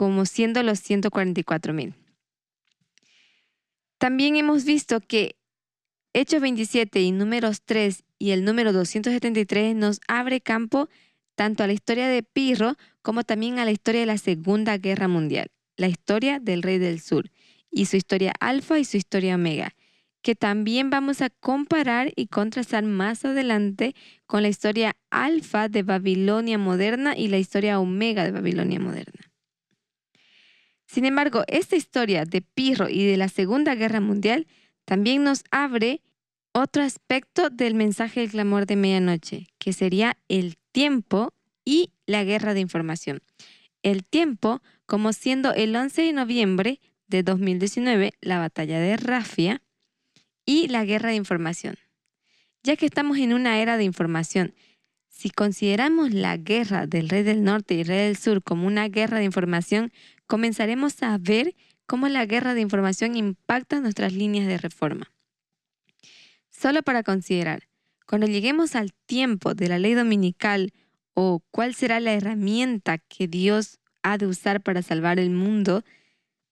como siendo los 144.000. También hemos visto que Hechos 27 y números 3 y el número 273 nos abre campo tanto a la historia de Pirro como también a la historia de la Segunda Guerra Mundial, la historia del Rey del Sur y su historia alfa y su historia omega, que también vamos a comparar y contrastar más adelante con la historia alfa de Babilonia moderna y la historia omega de Babilonia moderna. Sin embargo, esta historia de Pirro y de la Segunda Guerra Mundial también nos abre otro aspecto del mensaje del clamor de medianoche, que sería el tiempo y la guerra de información. El tiempo como siendo el 11 de noviembre de 2019 la batalla de Rafia y la guerra de información. Ya que estamos en una era de información, si consideramos la guerra del rey del norte y rey del sur como una guerra de información, comenzaremos a ver cómo la guerra de información impacta nuestras líneas de reforma. Solo para considerar, cuando lleguemos al tiempo de la ley dominical o cuál será la herramienta que Dios ha de usar para salvar el mundo,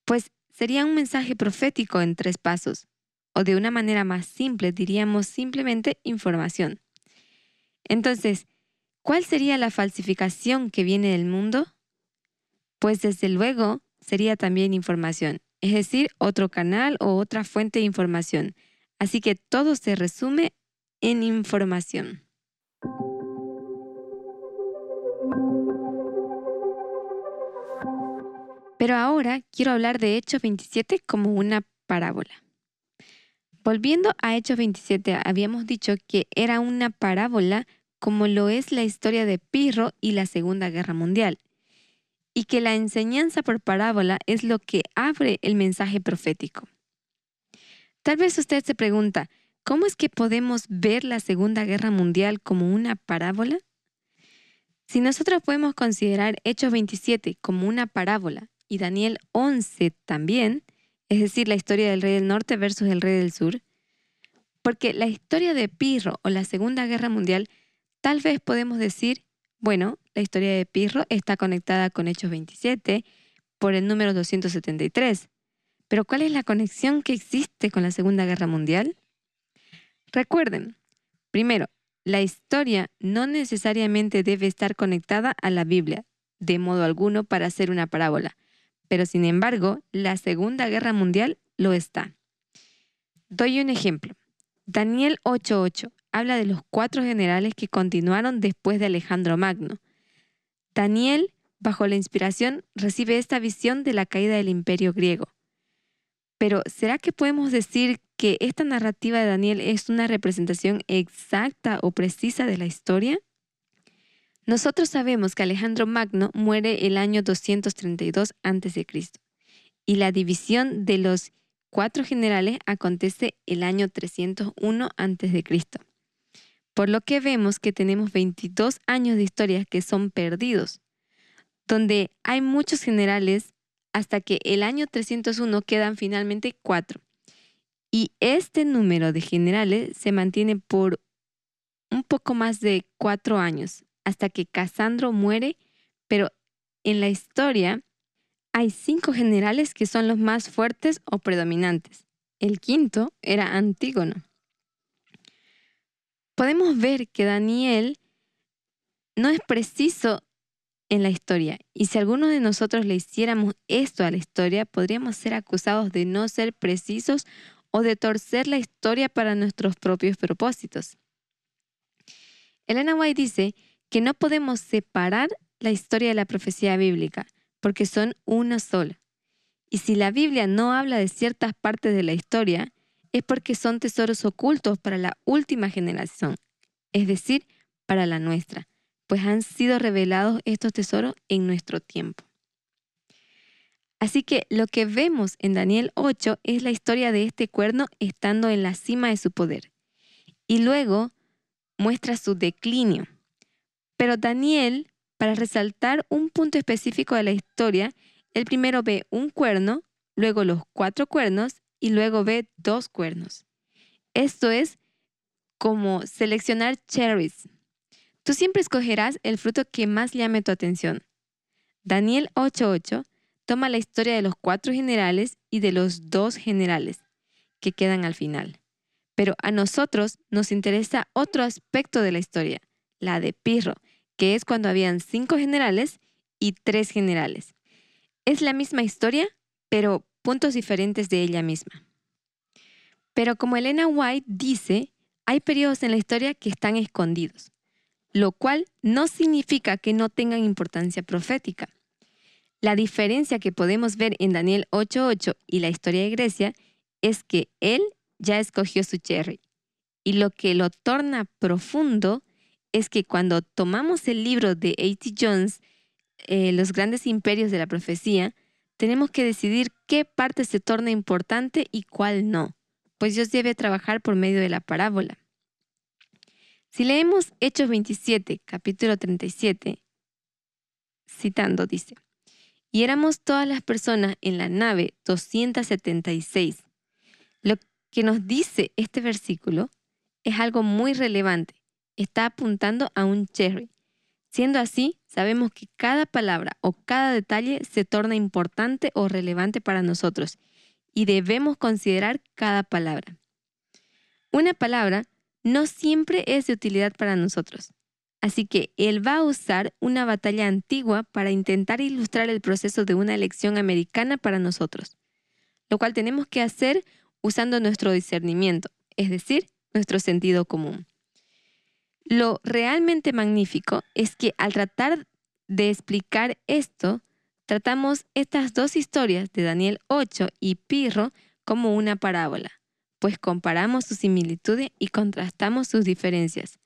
pues sería un mensaje profético en tres pasos, o de una manera más simple diríamos simplemente información. Entonces, ¿cuál sería la falsificación que viene del mundo? Pues desde luego sería también información, es decir, otro canal o otra fuente de información. Así que todo se resume en información. Pero ahora quiero hablar de Hechos 27 como una parábola. Volviendo a Hechos 27, habíamos dicho que era una parábola como lo es la historia de Pirro y la Segunda Guerra Mundial, y que la enseñanza por parábola es lo que abre el mensaje profético. Tal vez usted se pregunta, ¿cómo es que podemos ver la Segunda Guerra Mundial como una parábola? Si nosotros podemos considerar Hechos 27 como una parábola y Daniel 11 también, es decir, la historia del rey del norte versus el rey del sur, porque la historia de Pirro o la Segunda Guerra Mundial, tal vez podemos decir, bueno, la historia de Pirro está conectada con Hechos 27 por el número 273. Pero ¿cuál es la conexión que existe con la Segunda Guerra Mundial? Recuerden, primero, la historia no necesariamente debe estar conectada a la Biblia, de modo alguno para ser una parábola, pero sin embargo, la Segunda Guerra Mundial lo está. Doy un ejemplo. Daniel 8:8 habla de los cuatro generales que continuaron después de Alejandro Magno. Daniel, bajo la inspiración, recibe esta visión de la caída del imperio griego. Pero, ¿será que podemos decir que esta narrativa de Daniel es una representación exacta o precisa de la historia? Nosotros sabemos que Alejandro Magno muere el año 232 a.C. y la división de los cuatro generales acontece el año 301 a.C. Por lo que vemos que tenemos 22 años de historia que son perdidos, donde hay muchos generales hasta que el año 301 quedan finalmente cuatro. Y este número de generales se mantiene por un poco más de cuatro años, hasta que Casandro muere, pero en la historia hay cinco generales que son los más fuertes o predominantes. El quinto era Antígono. Podemos ver que Daniel no es preciso en la historia. Y si alguno de nosotros le hiciéramos esto a la historia, podríamos ser acusados de no ser precisos o de torcer la historia para nuestros propios propósitos. Elena White dice que no podemos separar la historia de la profecía bíblica, porque son una sola. Y si la Biblia no habla de ciertas partes de la historia, es porque son tesoros ocultos para la última generación, es decir, para la nuestra pues han sido revelados estos tesoros en nuestro tiempo. Así que lo que vemos en Daniel 8 es la historia de este cuerno estando en la cima de su poder. Y luego muestra su declinio. Pero Daniel, para resaltar un punto específico de la historia, el primero ve un cuerno, luego los cuatro cuernos y luego ve dos cuernos. Esto es como seleccionar cherries, Tú siempre escogerás el fruto que más llame tu atención. Daniel 8:8 toma la historia de los cuatro generales y de los dos generales que quedan al final. Pero a nosotros nos interesa otro aspecto de la historia, la de Pirro, que es cuando habían cinco generales y tres generales. Es la misma historia, pero puntos diferentes de ella misma. Pero como Elena White dice, hay periodos en la historia que están escondidos lo cual no significa que no tengan importancia profética. La diferencia que podemos ver en Daniel 8.8 y la historia de Grecia es que él ya escogió su cherry. Y lo que lo torna profundo es que cuando tomamos el libro de A.T. Jones, eh, Los grandes imperios de la profecía, tenemos que decidir qué parte se torna importante y cuál no, pues Dios debe trabajar por medio de la parábola. Si leemos Hechos 27, capítulo 37, citando, dice, y éramos todas las personas en la nave 276. Lo que nos dice este versículo es algo muy relevante. Está apuntando a un cherry. Siendo así, sabemos que cada palabra o cada detalle se torna importante o relevante para nosotros y debemos considerar cada palabra. Una palabra no siempre es de utilidad para nosotros. Así que él va a usar una batalla antigua para intentar ilustrar el proceso de una elección americana para nosotros, lo cual tenemos que hacer usando nuestro discernimiento, es decir, nuestro sentido común. Lo realmente magnífico es que al tratar de explicar esto, tratamos estas dos historias de Daniel 8 y Pirro como una parábola pues comparamos sus similitudes y contrastamos sus diferencias.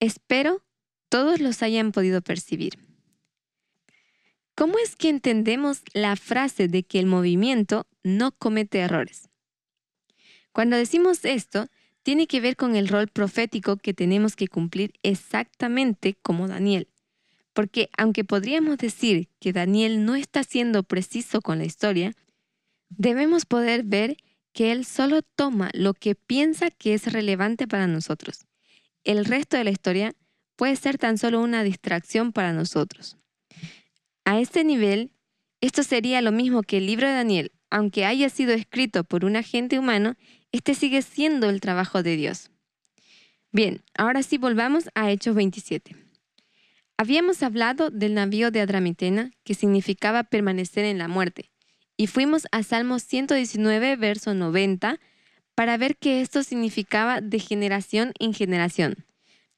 Espero todos los hayan podido percibir. ¿Cómo es que entendemos la frase de que el movimiento no comete errores? Cuando decimos esto, tiene que ver con el rol profético que tenemos que cumplir exactamente como Daniel. Porque aunque podríamos decir que Daniel no está siendo preciso con la historia, debemos poder ver que él solo toma lo que piensa que es relevante para nosotros. El resto de la historia puede ser tan solo una distracción para nosotros. A este nivel, esto sería lo mismo que el libro de Daniel, aunque haya sido escrito por un agente humano, este sigue siendo el trabajo de Dios. Bien, ahora sí volvamos a Hechos 27. Habíamos hablado del navío de Adramitena, que significaba permanecer en la muerte, y fuimos a Salmos 119, verso 90, para ver que esto significaba de generación en generación.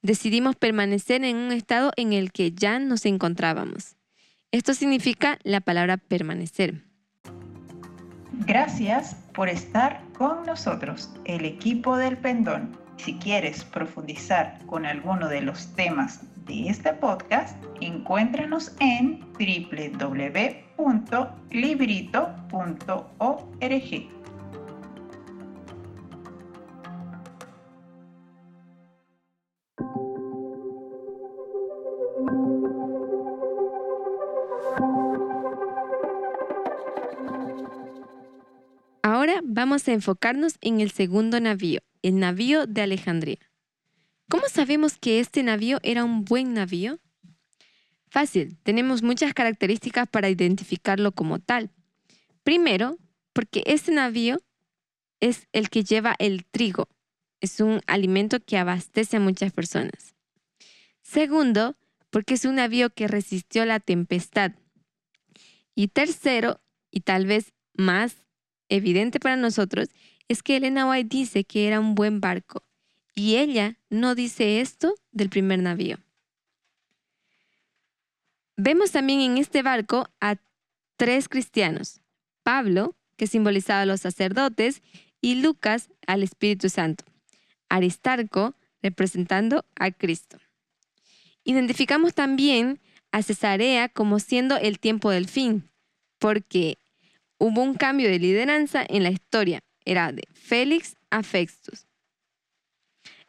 Decidimos permanecer en un estado en el que ya nos encontrábamos. Esto significa la palabra permanecer. Gracias por estar con nosotros, el equipo del pendón. Si quieres profundizar con alguno de los temas de este podcast, encuéntranos en www.librito.org. vamos a enfocarnos en el segundo navío, el navío de Alejandría. ¿Cómo sabemos que este navío era un buen navío? Fácil, tenemos muchas características para identificarlo como tal. Primero, porque este navío es el que lleva el trigo. Es un alimento que abastece a muchas personas. Segundo, porque es un navío que resistió la tempestad. Y tercero, y tal vez más evidente para nosotros, es que Elena White dice que era un buen barco. Y ella no dice esto del primer navío. Vemos también en este barco a tres cristianos. Pablo, que simbolizaba a los sacerdotes, y Lucas al Espíritu Santo. Aristarco, representando a Cristo. Identificamos también a Cesarea como siendo el tiempo del fin, porque hubo un cambio de lideranza en la historia. Era de Félix a Festus.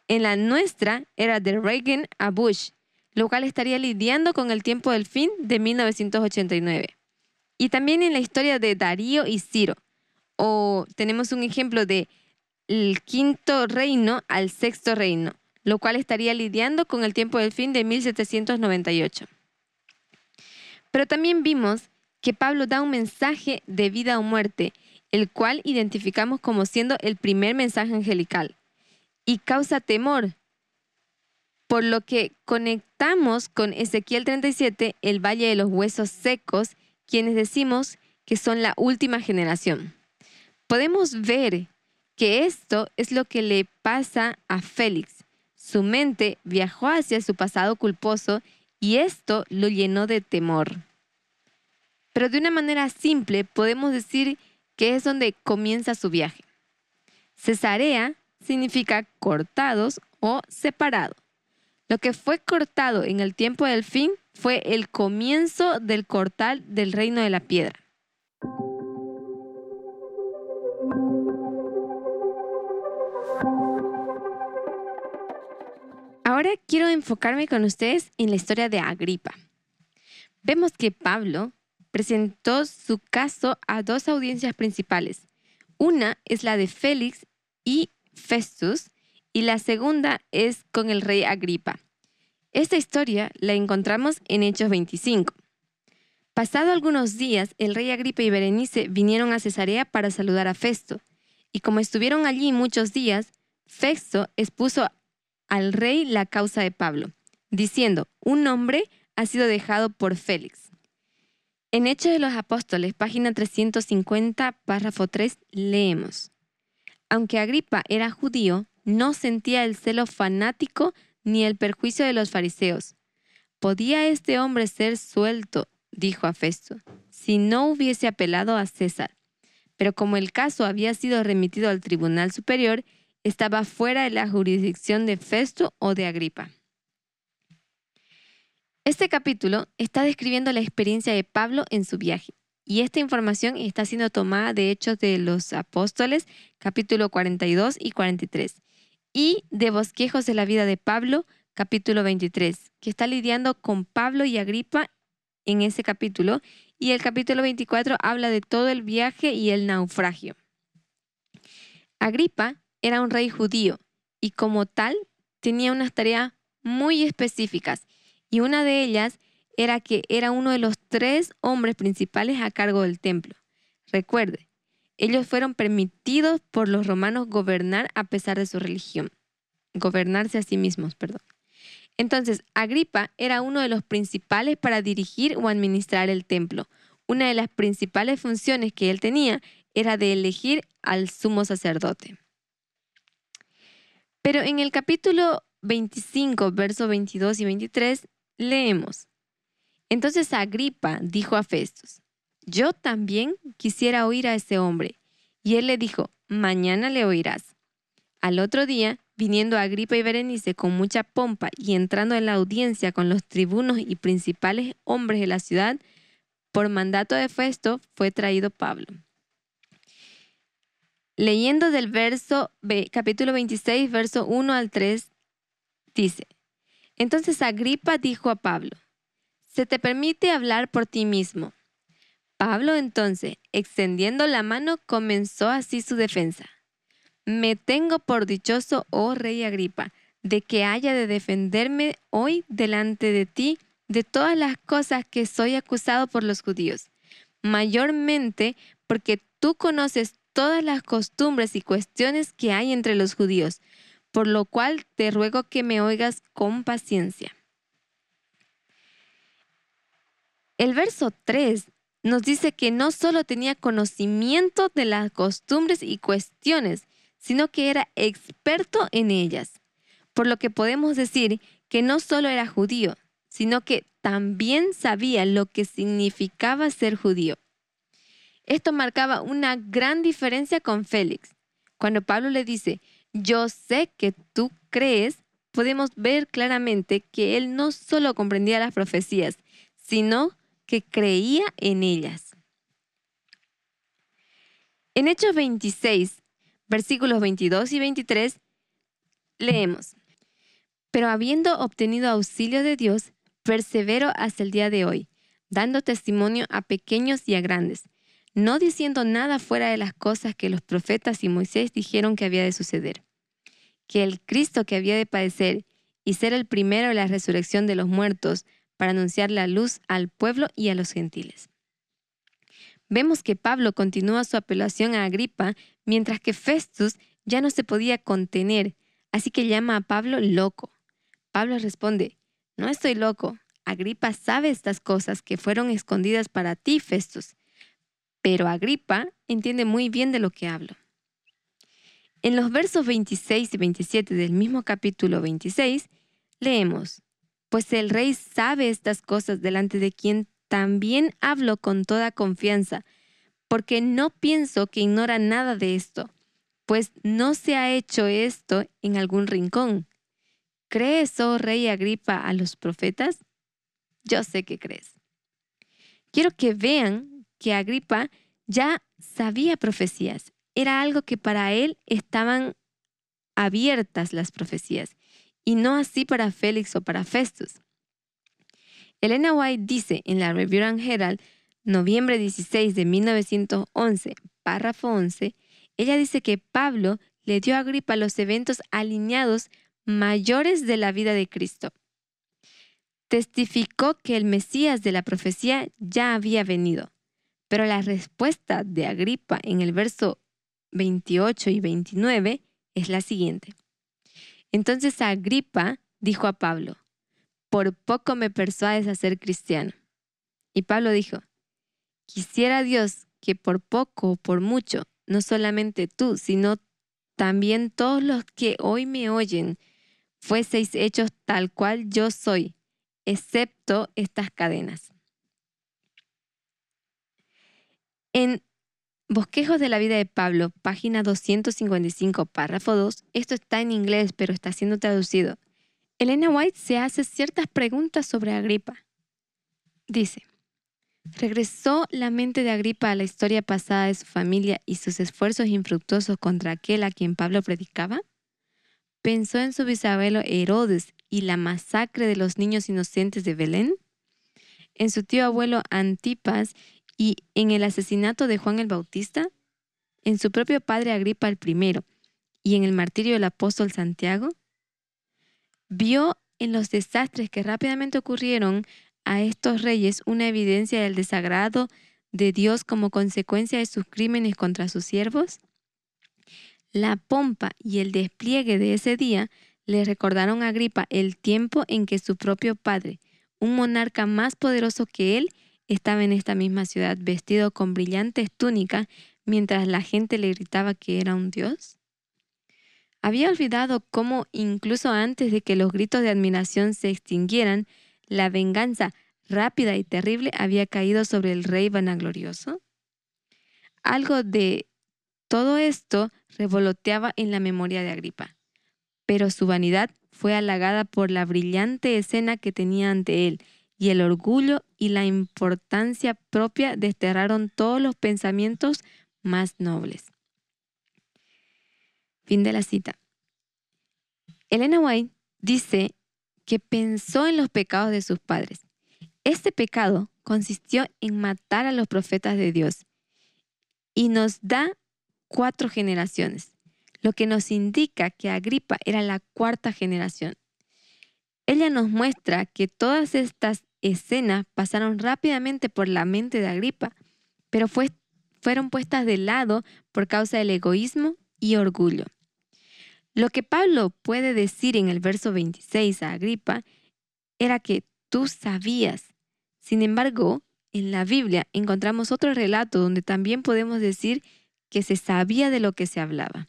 En la nuestra era de Reagan a Bush, lo cual estaría lidiando con el tiempo del fin de 1989. Y también en la historia de Darío y Ciro. O tenemos un ejemplo de el quinto reino al sexto reino, lo cual estaría lidiando con el tiempo del fin de 1798. Pero también vimos que Pablo da un mensaje de vida o muerte, el cual identificamos como siendo el primer mensaje angelical y causa temor, por lo que conectamos con Ezequiel 37, el Valle de los Huesos Secos, quienes decimos que son la última generación. Podemos ver que esto es lo que le pasa a Félix. Su mente viajó hacia su pasado culposo y esto lo llenó de temor. Pero de una manera simple podemos decir que es donde comienza su viaje. Cesarea significa cortados o separado. Lo que fue cortado en el tiempo del fin fue el comienzo del cortal del reino de la piedra. Ahora quiero enfocarme con ustedes en la historia de Agripa. Vemos que Pablo presentó su caso a dos audiencias principales. Una es la de Félix y Festus y la segunda es con el rey Agripa. Esta historia la encontramos en Hechos 25. Pasado algunos días, el rey Agripa y Berenice vinieron a Cesarea para saludar a Festo, y como estuvieron allí muchos días, Festo expuso al rey la causa de Pablo, diciendo, un hombre ha sido dejado por Félix. En Hechos de los Apóstoles, página 350, párrafo 3, leemos. Aunque Agripa era judío, no sentía el celo fanático ni el perjuicio de los fariseos. ¿Podía este hombre ser suelto? dijo a Festo, si no hubiese apelado a César. Pero como el caso había sido remitido al tribunal superior, estaba fuera de la jurisdicción de Festo o de Agripa. Este capítulo está describiendo la experiencia de Pablo en su viaje. Y esta información está siendo tomada de Hechos de los Apóstoles, capítulo 42 y 43, y de Bosquejos de la vida de Pablo, capítulo 23, que está lidiando con Pablo y Agripa en ese capítulo, y el capítulo 24 habla de todo el viaje y el naufragio. Agripa era un rey judío y como tal tenía unas tareas muy específicas y una de ellas era que era uno de los tres hombres principales a cargo del templo. Recuerde, ellos fueron permitidos por los romanos gobernar a pesar de su religión. Gobernarse a sí mismos, perdón. Entonces, Agripa era uno de los principales para dirigir o administrar el templo. Una de las principales funciones que él tenía era de elegir al sumo sacerdote. Pero en el capítulo 25, versos 22 y 23, leemos. Entonces Agripa dijo a Festus, yo también quisiera oír a ese hombre. Y él le dijo, mañana le oirás. Al otro día, viniendo Agripa y Berenice con mucha pompa y entrando en la audiencia con los tribunos y principales hombres de la ciudad, por mandato de Festo fue traído Pablo. Leyendo del verso capítulo 26, verso 1 al 3, dice, entonces Agripa dijo a Pablo, se te permite hablar por ti mismo. Pablo entonces, extendiendo la mano, comenzó así su defensa. Me tengo por dichoso, oh rey Agripa, de que haya de defenderme hoy delante de ti de todas las cosas que soy acusado por los judíos, mayormente porque tú conoces todas las costumbres y cuestiones que hay entre los judíos, por lo cual te ruego que me oigas con paciencia. El verso 3 nos dice que no solo tenía conocimiento de las costumbres y cuestiones, sino que era experto en ellas, por lo que podemos decir que no solo era judío, sino que también sabía lo que significaba ser judío. Esto marcaba una gran diferencia con Félix. Cuando Pablo le dice, yo sé que tú crees, podemos ver claramente que él no solo comprendía las profecías, sino que creía en ellas. En Hechos 26, versículos 22 y 23, leemos, pero habiendo obtenido auxilio de Dios, persevero hasta el día de hoy, dando testimonio a pequeños y a grandes, no diciendo nada fuera de las cosas que los profetas y Moisés dijeron que había de suceder, que el Cristo que había de padecer y ser el primero de la resurrección de los muertos para anunciar la luz al pueblo y a los gentiles. Vemos que Pablo continúa su apelación a Agripa, mientras que Festus ya no se podía contener, así que llama a Pablo loco. Pablo responde, no estoy loco, Agripa sabe estas cosas que fueron escondidas para ti, Festus, pero Agripa entiende muy bien de lo que hablo. En los versos 26 y 27 del mismo capítulo 26, leemos, Pues el rey sabe estas cosas delante de quien también hablo con toda confianza, porque no pienso que ignora nada de esto, pues no se ha hecho esto en algún rincón. ¿Crees, oh rey Agripa, a los profetas? Yo sé que crees. Quiero que vean que Agripa ya sabía profecías. Era algo que para él estaban abiertas las profecías y no así para Félix o para Festus. Elena White dice en la Review and Herald, noviembre 16 de 1911, párrafo 11, ella dice que Pablo le dio a Agripa los eventos alineados mayores de la vida de Cristo. Testificó que el Mesías de la profecía ya había venido. Pero la respuesta de Agripa en el verso 28 y 29 es la siguiente. Entonces Agripa dijo a Pablo, por poco me persuades a ser cristiano. Y Pablo dijo, quisiera Dios que por poco o por mucho, no solamente tú, sino también todos los que hoy me oyen, fueseis hechos tal cual yo soy, excepto estas cadenas. En Bosquejos de la vida de Pablo, página 255, párrafo 2, esto está en inglés, pero está siendo traducido. Elena White se hace ciertas preguntas sobre Agripa. Dice, ¿regresó la mente de Agripa a la historia pasada de su familia y sus esfuerzos infructuosos contra aquel a quien Pablo predicaba? ¿Pensó en su bisabuelo Herodes y la masacre de los niños inocentes de Belén? ¿En su tío abuelo Antipas y en el asesinato de Juan el Bautista? ¿En su propio padre Agripa el I y en el martirio del apóstol Santiago? ¿Vio en los desastres que rápidamente ocurrieron a estos reyes una evidencia del desagrado de Dios como consecuencia de sus crímenes contra sus siervos? La pompa y el despliegue de ese día le recordaron a Agripa el tiempo en que su propio padre, un monarca más poderoso que él, estaba en esta misma ciudad vestido con brillantes túnicas mientras la gente le gritaba que era un dios. Había olvidado cómo incluso antes de que los gritos de admiración se extinguieran, la venganza rápida y terrible había caído sobre el rey vanaglorioso. Algo de todo esto revoloteaba en la memoria de Agripa, pero su vanidad fue halagada por la brillante escena que tenía ante él, y el orgullo y la importancia propia desterraron todos los pensamientos más nobles. Fin de la cita. Elena White dice que pensó en los pecados de sus padres. Este pecado consistió en matar a los profetas de Dios y nos da cuatro generaciones, lo que nos indica que Agripa era la cuarta generación. Ella nos muestra que todas estas escenas pasaron rápidamente por la mente de Agripa, pero fueron puestas de lado por causa del egoísmo y orgullo. Lo que Pablo puede decir en el verso 26 a Agripa era que tú sabías. Sin embargo, en la Biblia encontramos otro relato donde también podemos decir que se sabía de lo que se hablaba.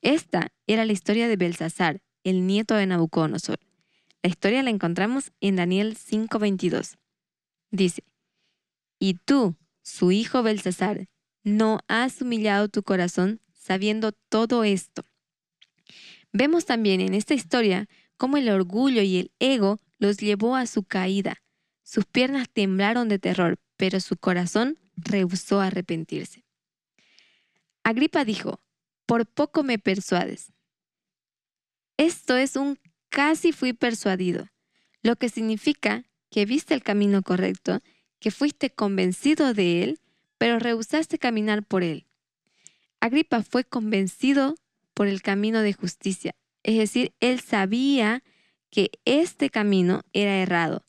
Esta era la historia de Belsasar, el nieto de Nabucodonosor. La historia la encontramos en Daniel 5:22. Dice, y tú, su hijo Belsasar, no has humillado tu corazón sabiendo todo esto. Vemos también en esta historia cómo el orgullo y el ego los llevó a su caída. Sus piernas temblaron de terror, pero su corazón rehusó arrepentirse. Agripa dijo, por poco me persuades. Esto es un casi fui persuadido, lo que significa que viste el camino correcto, que fuiste convencido de él, pero rehusaste caminar por él. Agripa fue convencido por el camino de justicia, es decir, él sabía que este camino era errado,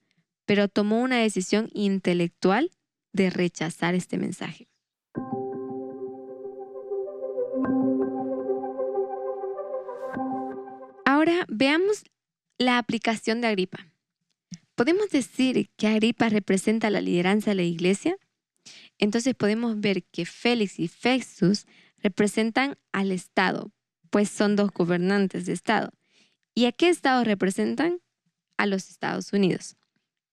pero tomó una decisión intelectual de rechazar este mensaje. Ahora veamos la aplicación de Agripa. ¿Podemos decir que Agripa representa la lideranza de la iglesia? Entonces podemos ver que Félix y Festus representan al Estado, pues son dos gobernantes de Estado. ¿Y a qué Estado representan? A los Estados Unidos.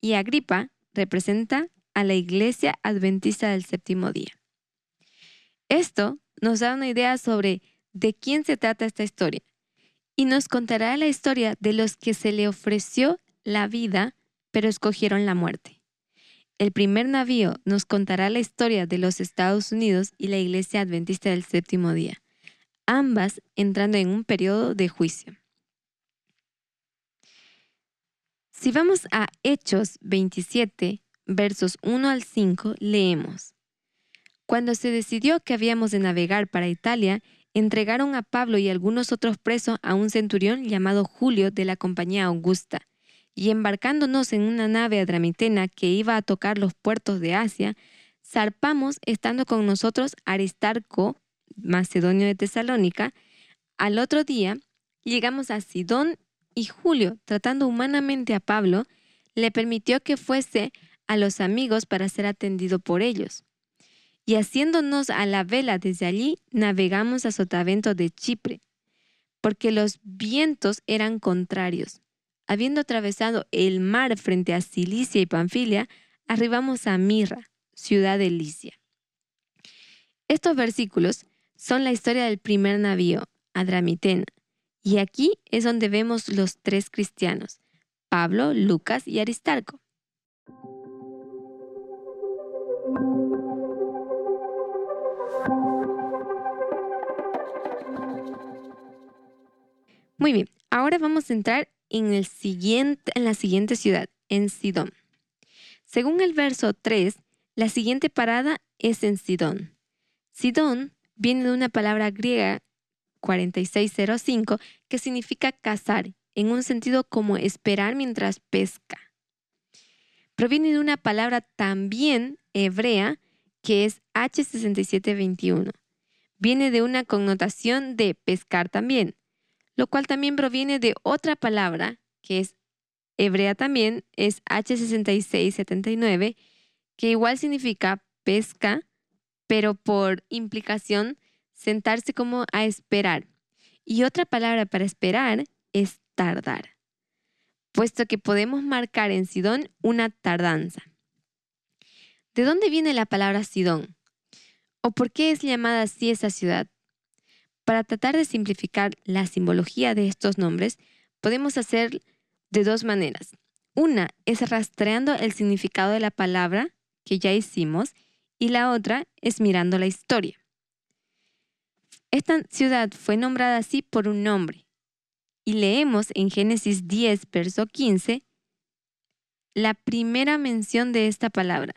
Y Agripa representa a la Iglesia Adventista del Séptimo Día. Esto nos da una idea sobre de quién se trata esta historia y nos contará la historia de los que se le ofreció la vida, pero escogieron la muerte. El primer navío nos contará la historia de los Estados Unidos y la Iglesia Adventista del Séptimo Día, ambas entrando en un periodo de juicio. Si vamos a Hechos 27, versos 1 al 5, leemos. Cuando se decidió que habíamos de navegar para Italia, entregaron a Pablo y algunos otros presos a un centurión llamado Julio de la compañía Augusta, y embarcándonos en una nave adramitena que iba a tocar los puertos de Asia, zarpamos estando con nosotros Aristarco, macedonio de Tesalónica. Al otro día llegamos a Sidón y Julio, tratando humanamente a Pablo, le permitió que fuese a los amigos para ser atendido por ellos y haciéndonos a la vela desde allí, navegamos a Sotavento de Chipre, porque los vientos eran contrarios. Habiendo atravesado el mar frente a Cilicia y Panfilia, arribamos a Mirra, ciudad de Licia. Estos versículos son la historia del primer navío, Adramitena, Y aquí es donde vemos los tres cristianos, Pablo, Lucas y Aristarco. Muy bien, ahora vamos a entrar en, la siguiente ciudad, en Sidón. Según el verso 3, la siguiente parada es en Sidón. Sidón viene de una palabra griega 4605 que significa cazar, en un sentido como esperar mientras pesca. Proviene de una palabra también hebrea que es H6721. Viene de una connotación de pescar también, lo cual también proviene de otra palabra que es hebrea también, es H6679, que igual significa pesca, pero por implicación sentarse como a esperar. Y otra palabra para esperar es tardar, puesto que podemos marcar en Sidón una tardanza. ¿De dónde viene la palabra Sidón? ¿O por qué es llamada así esa ciudad? Para tratar de simplificar la simbología de estos nombres, podemos hacer de dos maneras. Una es rastreando el significado de la palabra que ya hicimos y la otra es mirando la historia. Esta ciudad fue nombrada así por un nombre y leemos en Génesis 10, verso 15, la primera mención de esta palabra.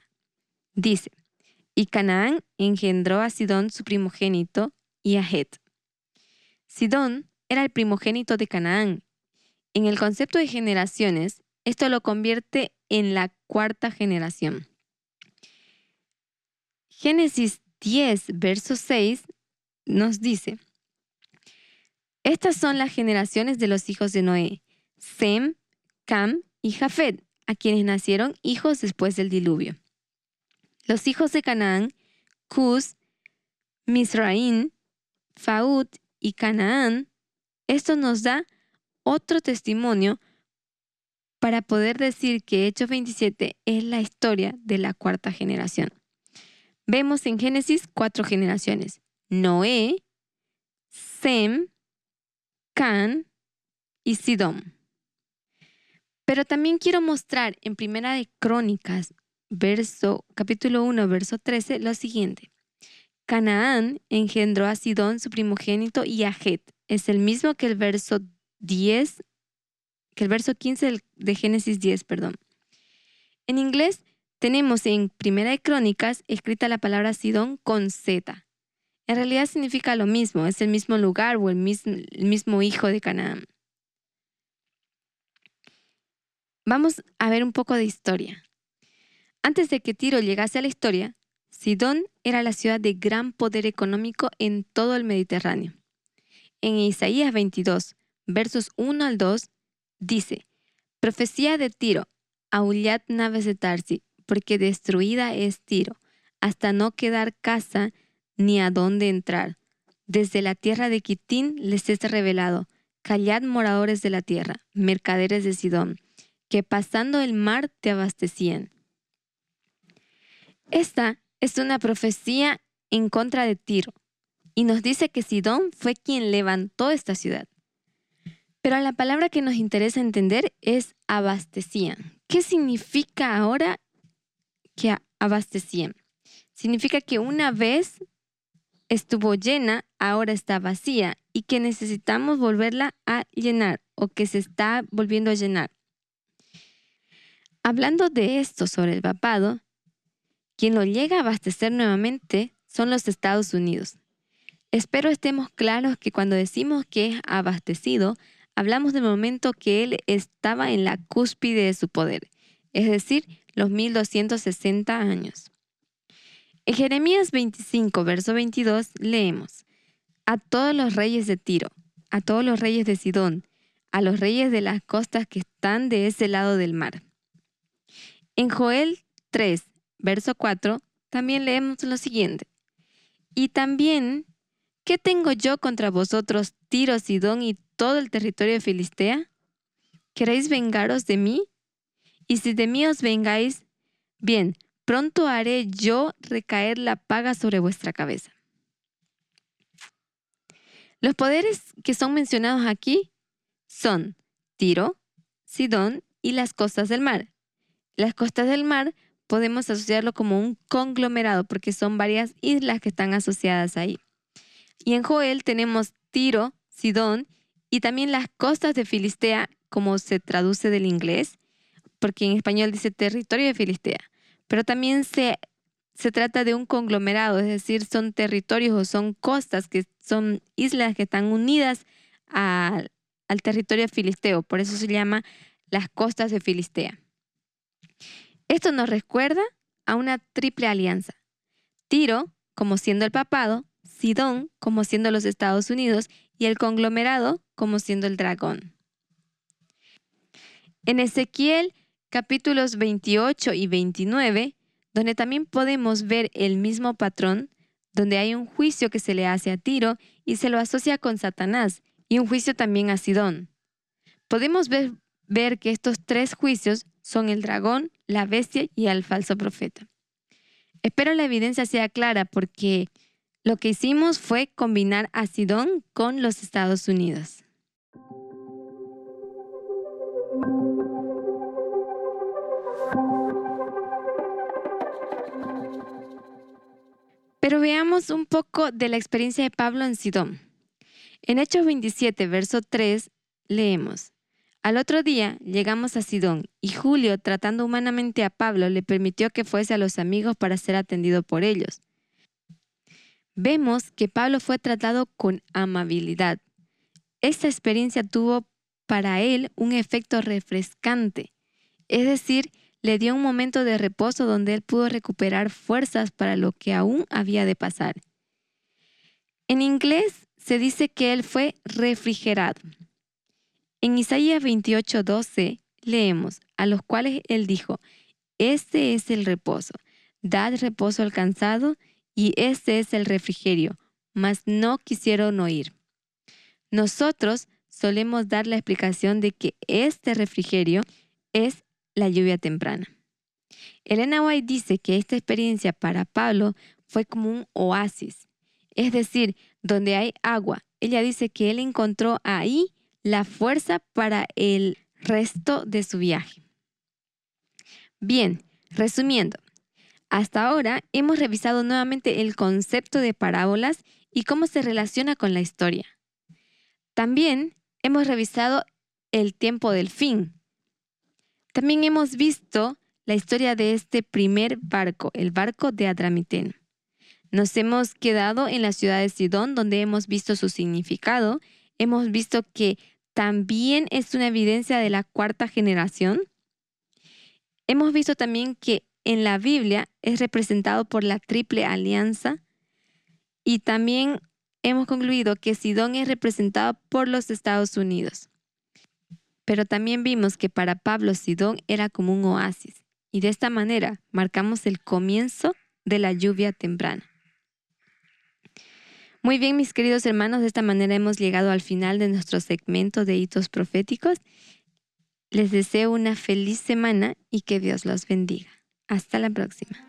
Dice, y Canaán engendró a Sidón su primogénito y a Het. Sidón era el primogénito de Canaán. En el concepto de generaciones, esto lo convierte en la cuarta generación. Génesis 10, verso 6 nos dice, estas son las generaciones de los hijos de Noé, Sem, Cam y Jafet, a quienes nacieron hijos después del diluvio. Los hijos de Canaán, Cus, Misraín, Faud y Canaán, esto nos da otro testimonio para poder decir que Hechos 27 es la historia de la cuarta generación. Vemos en Génesis cuatro generaciones. Noé, Sem, Can y Sidón. Pero también quiero mostrar en Primera de Crónicas, verso, capítulo 1, verso 13, lo siguiente. Canaán engendró a Sidón, su primogénito, y a Het. Es el mismo que el verso 10, que el verso 15 de Génesis 10, perdón. En inglés tenemos en Primera de Crónicas escrita la palabra Sidón con Z. En realidad significa lo mismo, es el mismo lugar o el mismo, el mismo hijo de Canaán. Vamos a ver un poco de historia. Antes de que Tiro llegase a la historia, Sidón era la ciudad de gran poder económico en todo el Mediterráneo. En Isaías 22, versos 1 al 2, dice, Profecía de Tiro, aullad naves de Tarsi, porque destruida es Tiro, hasta no quedar casa ni a dónde entrar. Desde la tierra de Quitín les es revelado, callad moradores de la tierra, mercaderes de Sidón, que pasando el mar te abastecían. Esta es una profecía en contra de Tiro y nos dice que Sidón fue quien levantó esta ciudad. Pero la palabra que nos interesa entender es abastecían. ¿Qué significa ahora que abastecían? Significa que una vez estuvo llena, ahora está vacía y que necesitamos volverla a llenar o que se está volviendo a llenar. Hablando de esto sobre el papado, quien lo llega a abastecer nuevamente son los Estados Unidos. Espero estemos claros que cuando decimos que es abastecido, hablamos del momento que él estaba en la cúspide de su poder, es decir, los 1260 años. En Jeremías 25, verso 22, leemos, a todos los reyes de Tiro, a todos los reyes de Sidón, a los reyes de las costas que están de ese lado del mar. En Joel 3, verso 4, también leemos lo siguiente. Y también, ¿qué tengo yo contra vosotros, Tiro, Sidón y todo el territorio de Filistea? ¿Queréis vengaros de mí? Y si de mí os vengáis, bien, pronto haré yo recaer la paga sobre vuestra cabeza. Los poderes que son mencionados aquí son Tiro, Sidón y las costas del mar. Las costas del mar podemos asociarlo como un conglomerado porque son varias islas que están asociadas ahí. Y en Joel tenemos Tiro, Sidón y también las costas de Filistea, como se traduce del inglés, porque en español dice territorio de Filistea. Pero también se, se trata de un conglomerado, es decir, son territorios o son costas que son islas que están unidas al territorio filisteo. Por eso se llama las costas de Filistea. Esto nos recuerda a una triple alianza. Tiro, como siendo el papado, Sidón, como siendo los Estados Unidos, y el conglomerado, como siendo el dragón. En Ezequiel capítulos 28 y 29, donde también podemos ver el mismo patrón, donde hay un juicio que se le hace a Tiro y se lo asocia con Satanás, y un juicio también a Sidón. Podemos ver, ver que estos tres juicios son el dragón, la bestia y el falso profeta. Espero la evidencia sea clara porque lo que hicimos fue combinar a Sidón con los Estados Unidos. Pero veamos un poco de la experiencia de Pablo en Sidón. En Hechos 27, verso 3, leemos, Al otro día llegamos a Sidón y Julio, tratando humanamente a Pablo, le permitió que fuese a los amigos para ser atendido por ellos. Vemos que Pablo fue tratado con amabilidad. Esta experiencia tuvo para él un efecto refrescante, es decir, le dio un momento de reposo donde él pudo recuperar fuerzas para lo que aún había de pasar. En inglés se dice que él fue refrigerado. En Isaías 28:12 leemos, a los cuales él dijo, Este es el reposo, dad reposo al cansado, y este es el refrigerio, mas no quisieron oír. Nosotros solemos dar la explicación de que este refrigerio es la lluvia temprana. Elena White dice que esta experiencia para Pablo fue como un oasis, es decir, donde hay agua. Ella dice que él encontró ahí la fuerza para el resto de su viaje. Bien, resumiendo, hasta ahora hemos revisado nuevamente el concepto de parábolas y cómo se relaciona con la historia. También hemos revisado el tiempo del fin, también hemos visto la historia de este primer barco, el barco de Adramiteno. Nos hemos quedado en la ciudad de Sidón, donde hemos visto su significado. Hemos visto que también es una evidencia de la cuarta generación. Hemos visto también que en la Biblia es representado por la triple alianza. Y también hemos concluido que Sidón es representado por los Estados Unidos. Pero también vimos que para Pablo Sidón era como un oasis, y de esta manera marcamos el comienzo de la lluvia temprana. Muy bien, mis queridos hermanos, de esta manera hemos llegado al final de nuestro segmento de hitos proféticos. Les deseo una feliz semana y que Dios los bendiga. Hasta la próxima.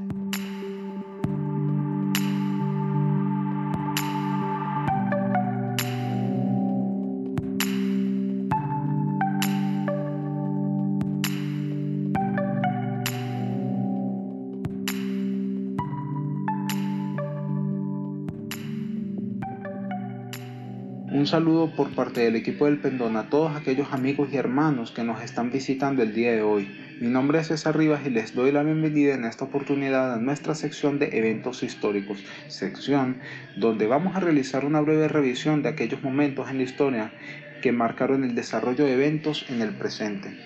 Saludo por parte del equipo del Pendón a todos aquellos amigos y hermanos que nos están visitando el día de hoy. Mi nombre es César Rivas y les doy la bienvenida en esta oportunidad a nuestra sección de eventos históricos, sección donde vamos a realizar una breve revisión de aquellos momentos en la historia que marcaron el desarrollo de eventos en el presente.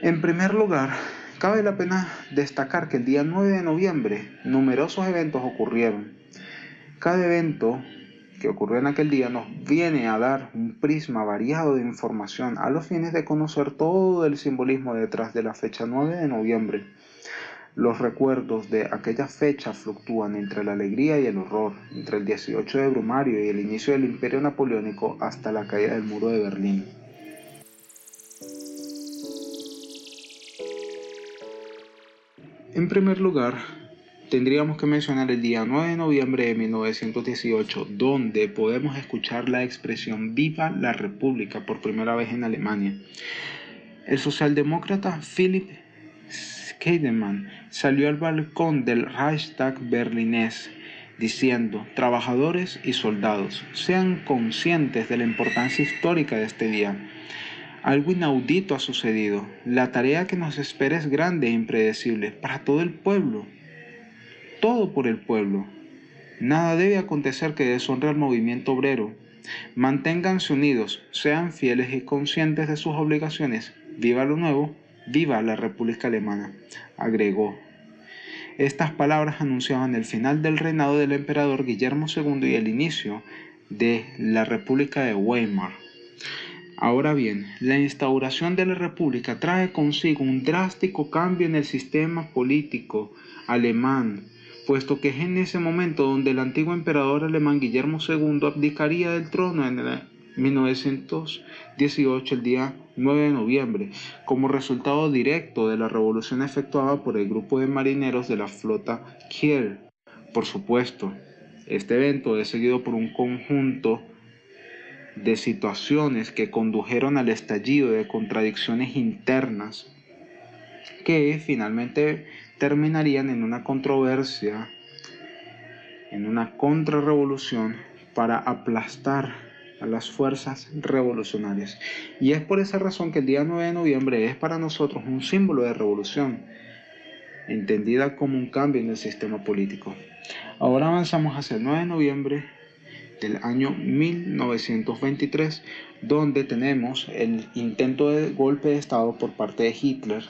En primer lugar, cabe la pena destacar que el día 9 de noviembre numerosos eventos ocurrieron Cada evento que ocurrió en aquel día nos viene a dar un prisma variado de información a los fines de conocer todo el simbolismo detrás de la fecha 9 de noviembre. Los recuerdos de aquella fecha fluctúan entre la alegría y el horror, entre el 18 de Brumario y el inicio del Imperio Napoleónico hasta la caída del muro de Berlín. En primer lugar, tendríamos que mencionar el día 9 de noviembre de 1918, donde podemos escuchar la expresión Viva la República por primera vez en Alemania. El socialdemócrata Philipp Scheidemann salió al balcón del Reichstag berlinés diciendo, trabajadores y soldados, sean conscientes de la importancia histórica de este día. Algo inaudito ha sucedido. La tarea que nos espera es grande e impredecible para todo el pueblo todo por el pueblo. Nada debe acontecer que deshonre al movimiento obrero. Manténganse unidos, sean fieles y conscientes de sus obligaciones. Viva lo nuevo, viva la República Alemana, agregó. Estas palabras anunciaban el final del reinado del emperador Guillermo II y el inicio de la República de Weimar. Ahora bien, la instauración de la República trae consigo un drástico cambio en el sistema político alemán, puesto que es en ese momento donde el antiguo emperador alemán Guillermo II abdicaría del trono en el 1918, el día 9 de noviembre, como resultado directo de la revolución efectuada por el grupo de marineros de la flota Kiel. Por supuesto, este evento es seguido por un conjunto de situaciones que condujeron al estallido de contradicciones internas que finalmente terminarían en una controversia, en una contrarrevolución para aplastar a las fuerzas revolucionarias. Y es por esa razón que el día 9 de noviembre es para nosotros un símbolo de revolución, entendida como un cambio en el sistema político. Ahora avanzamos hacia el 9 de noviembre del año 1923, donde tenemos el intento de golpe de Estado por parte de Hitler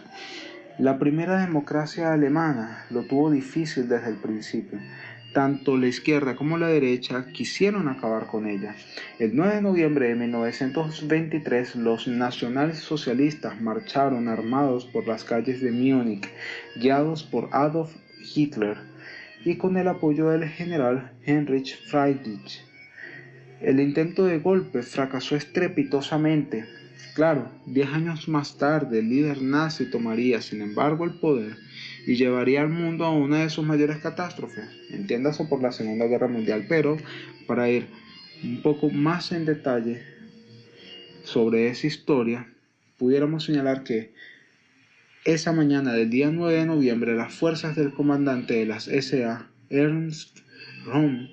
la primera democracia alemana lo tuvo difícil desde el principio. Tanto la izquierda como la derecha quisieron acabar con ella. El 9 de noviembre de 1923 los nacionalsocialistas marcharon armados por las calles de Múnich, guiados por Adolf Hitler y con el apoyo del general Heinrich Friedrich. El intento de golpe fracasó estrepitosamente Claro, diez años más tarde el líder nazi tomaría, sin embargo, el poder y llevaría al mundo a una de sus mayores catástrofes, entiéndase por la Segunda Guerra Mundial, pero para ir un poco más en detalle sobre esa historia, pudiéramos señalar que esa mañana del día 9 de noviembre las fuerzas del comandante de las SA, Ernst Röhm,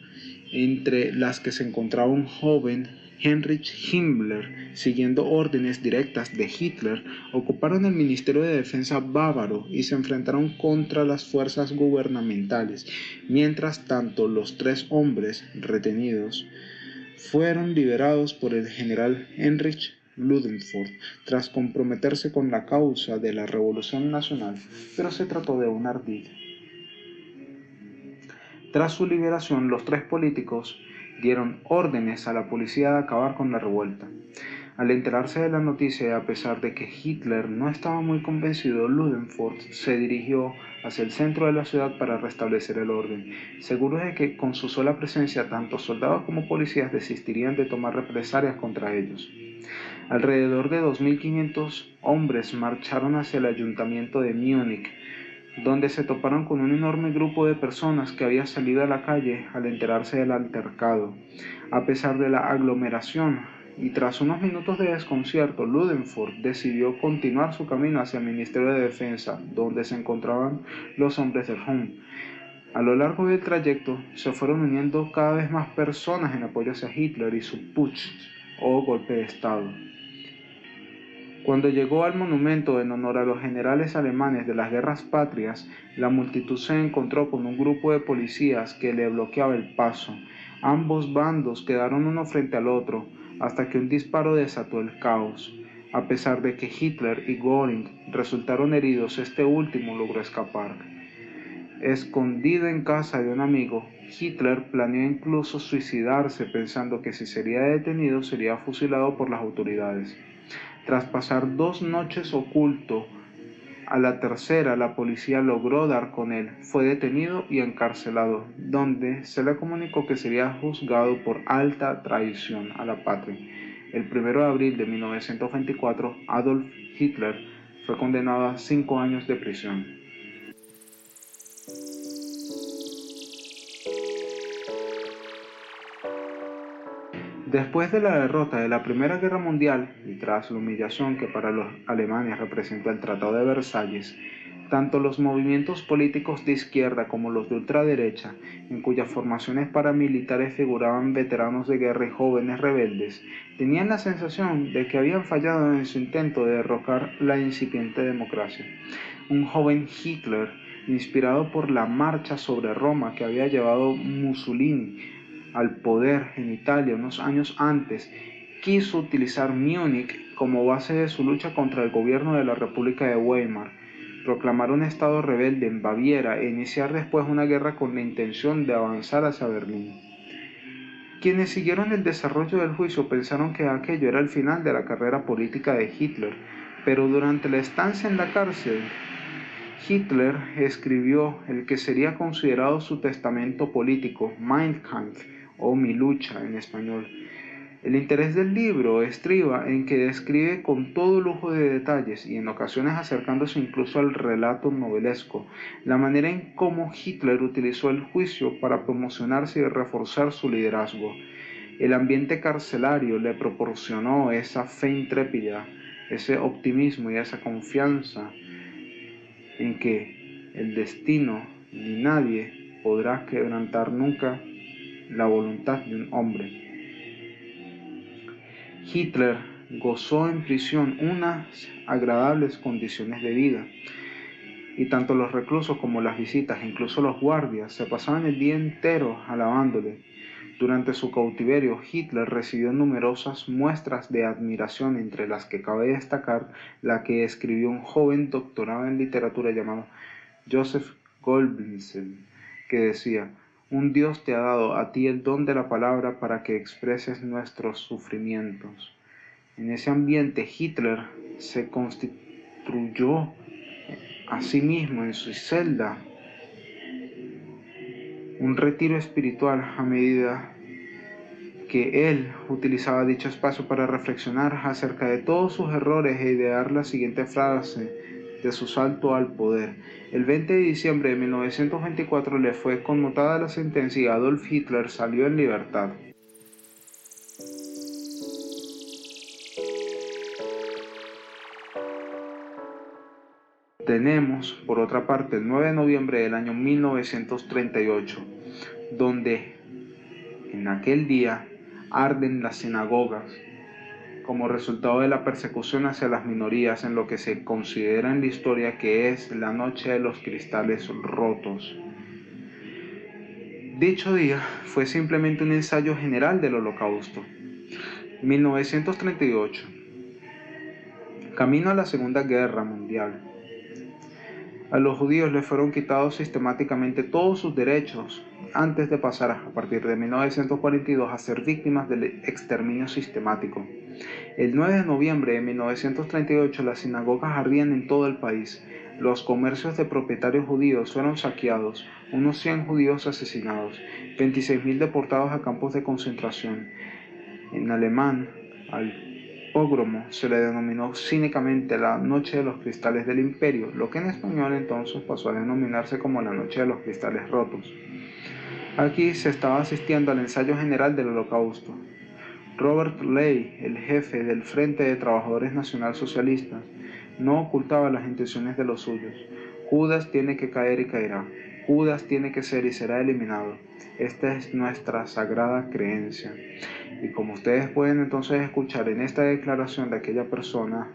entre las que se encontraba un joven Heinrich Himmler, siguiendo órdenes directas de Hitler, ocuparon el Ministerio de Defensa bávaro y se enfrentaron contra las fuerzas gubernamentales. Mientras tanto, los tres hombres retenidos fueron liberados por el general Heinrich Ludendorff tras comprometerse con la causa de la Revolución Nacional, pero se trató de un ardid. Tras su liberación, los tres políticos dieron órdenes a la policía de acabar con la revuelta. Al enterarse de la noticia a pesar de que Hitler no estaba muy convencido, Ludendorff se dirigió hacia el centro de la ciudad para restablecer el orden, seguro de que con su sola presencia tanto soldados como policías desistirían de tomar represalias contra ellos. Alrededor de 2.500 hombres marcharon hacia el ayuntamiento de Múnich, donde se toparon con un enorme grupo de personas que había salido a la calle al enterarse del altercado. A pesar de la aglomeración y tras unos minutos de desconcierto, Ludenford decidió continuar su camino hacia el Ministerio de Defensa, donde se encontraban los hombres del Home. A lo largo del trayecto se fueron uniendo cada vez más personas en apoyo hacia Hitler y su putsch o golpe de Estado. Cuando llegó al monumento en honor a los generales alemanes de las guerras patrias, la multitud se encontró con un grupo de policías que le bloqueaba el paso. Ambos bandos quedaron uno frente al otro, hasta que un disparo desató el caos. A pesar de que Hitler y Göring resultaron heridos, este último logró escapar. Escondido en casa de un amigo, Hitler planeó incluso suicidarse pensando que si sería detenido sería fusilado por las autoridades. Tras pasar dos noches oculto, a la tercera la policía logró dar con él, fue detenido y encarcelado, donde se le comunicó que sería juzgado por alta traición a la patria. El 1 de abril de 1924, Adolf Hitler fue condenado a cinco años de prisión. Después de la derrota de la Primera Guerra Mundial y tras la humillación que para los alemanes representó el Tratado de Versalles, tanto los movimientos políticos de izquierda como los de ultraderecha, en cuyas formaciones paramilitares figuraban veteranos de guerra y jóvenes rebeldes, tenían la sensación de que habían fallado en su intento de derrocar la incipiente democracia. Un joven Hitler, inspirado por la marcha sobre Roma que había llevado Mussolini al poder en Italia unos años antes, quiso utilizar Múnich como base de su lucha contra el gobierno de la República de Weimar, proclamar un estado rebelde en Baviera e iniciar después una guerra con la intención de avanzar hacia Berlín. Quienes siguieron el desarrollo del juicio pensaron que aquello era el final de la carrera política de Hitler, pero durante la estancia en la cárcel, Hitler escribió el que sería considerado su testamento político, Mein Kampf, o Mi lucha en español. El interés del libro estriba en que describe con todo lujo de detalles y en ocasiones acercándose incluso al relato novelesco la manera en cómo Hitler utilizó el juicio para promocionarse y reforzar su liderazgo. El ambiente carcelario le proporcionó esa fe intrépida, ese optimismo y esa confianza en que el destino ni nadie podrá quebrantar nunca la voluntad de un hombre. Hitler gozó en prisión unas agradables condiciones de vida, y tanto los reclusos como las visitas, incluso los guardias, se pasaban el día entero alabándole. Durante su cautiverio, Hitler recibió numerosas muestras de admiración, entre las que cabe destacar la que escribió un joven doctorado en literatura llamado Joseph Goldblinsen, que decía, un Dios te ha dado a ti el don de la palabra para que expreses nuestros sufrimientos. En ese ambiente Hitler se constituyó a sí mismo en su celda un retiro espiritual a medida que él utilizaba dicho espacio para reflexionar acerca de todos sus errores e idear la siguiente frase de su salto al poder. El 20 de diciembre de 1924 le fue conmutada la sentencia y Adolf Hitler salió en libertad. Tenemos, por otra parte, el 9 de noviembre del año 1938, donde en aquel día arden las sinagogas como resultado de la persecución hacia las minorías en lo que se considera en la historia que es la noche de los cristales rotos. Dicho día fue simplemente un ensayo general del holocausto. 1938. Camino a la Segunda Guerra Mundial. A los judíos les fueron quitados sistemáticamente todos sus derechos antes de pasar a partir de 1942 a ser víctimas del exterminio sistemático. El 9 de noviembre de 1938 las sinagogas ardían en todo el país. Los comercios de propietarios judíos fueron saqueados, unos 100 judíos asesinados, 26.000 deportados a campos de concentración. En alemán, al pogromo se le denominó cínicamente la Noche de los Cristales del Imperio, lo que en español entonces pasó a denominarse como la Noche de los Cristales Rotos. Aquí se estaba asistiendo al ensayo general del Holocausto, Robert Ley, el jefe del Frente de Trabajadores Nacional Socialistas, no ocultaba las intenciones de los suyos. Judas tiene que caer y caerá. Judas tiene que ser y será eliminado. Esta es nuestra sagrada creencia. Y como ustedes pueden entonces escuchar en esta declaración de aquella persona,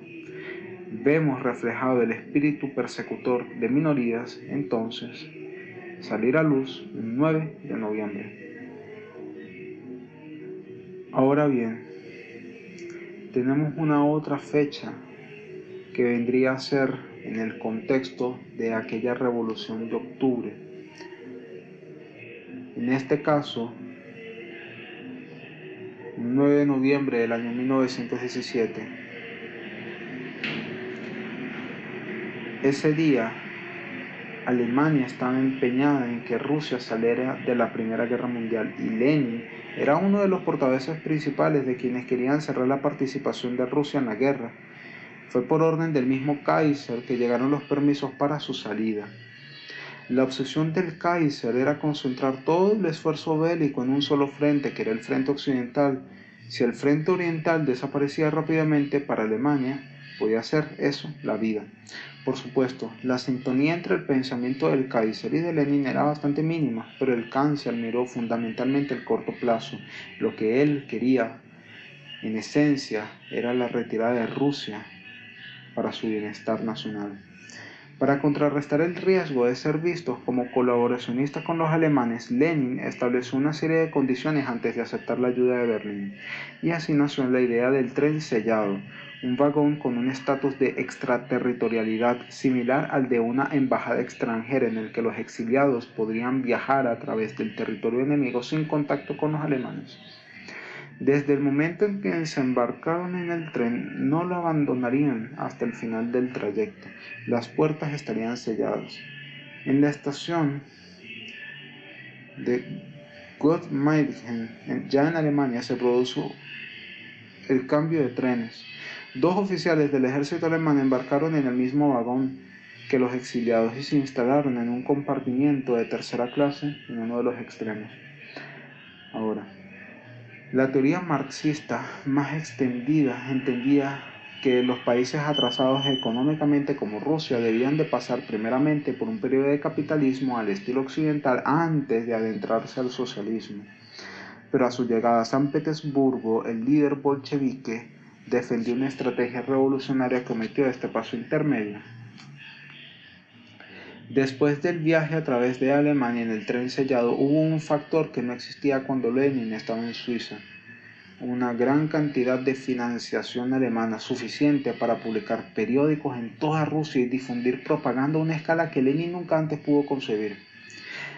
vemos reflejado el espíritu persecutor de minorías, entonces, salir a luz el 9 de noviembre. Ahora bien, tenemos una otra fecha que vendría a ser en el contexto de aquella revolución de octubre. En este caso, 9 de noviembre del año 1917. Ese día, Alemania estaba empeñada en que Rusia saliera de la Primera Guerra Mundial y Lenin era uno de los portavoces principales de quienes querían cerrar la participación de Rusia en la guerra. Fue por orden del mismo Kaiser que llegaron los permisos para su salida. La obsesión del Kaiser era concentrar todo el esfuerzo bélico en un solo frente, que era el frente occidental. Si el frente oriental desaparecía rápidamente para Alemania, podía ser eso, la vida. Por supuesto, la sintonía entre el pensamiento del Kaiser y de Lenin era bastante mínima, pero el cáncer miró fundamentalmente el corto plazo. Lo que él quería, en esencia, era la retirada de Rusia para su bienestar nacional. Para contrarrestar el riesgo de ser vistos como colaboracionistas con los alemanes, Lenin estableció una serie de condiciones antes de aceptar la ayuda de Berlín, y así nació la idea del tren sellado, un vagón con un estatus de extraterritorialidad similar al de una embajada extranjera en el que los exiliados podrían viajar a través del territorio enemigo sin contacto con los alemanes. Desde el momento en que se embarcaron en el tren, no lo abandonarían hasta el final del trayecto. Las puertas estarían selladas. En la estación de Gottmeiden, ya en Alemania, se produjo el cambio de trenes. Dos oficiales del ejército alemán embarcaron en el mismo vagón que los exiliados y se instalaron en un compartimiento de tercera clase en uno de los extremos. Ahora, la teoría marxista más extendida entendía que los países atrasados económicamente como Rusia debían de pasar primeramente por un periodo de capitalismo al estilo occidental antes de adentrarse al socialismo. Pero a su llegada a San Petersburgo, el líder bolchevique defendió una estrategia revolucionaria que omitió este paso intermedio. Después del viaje a través de Alemania en el tren sellado hubo un factor que no existía cuando Lenin estaba en Suiza. Una gran cantidad de financiación alemana suficiente para publicar periódicos en toda Rusia y difundir propaganda a una escala que Lenin nunca antes pudo concebir.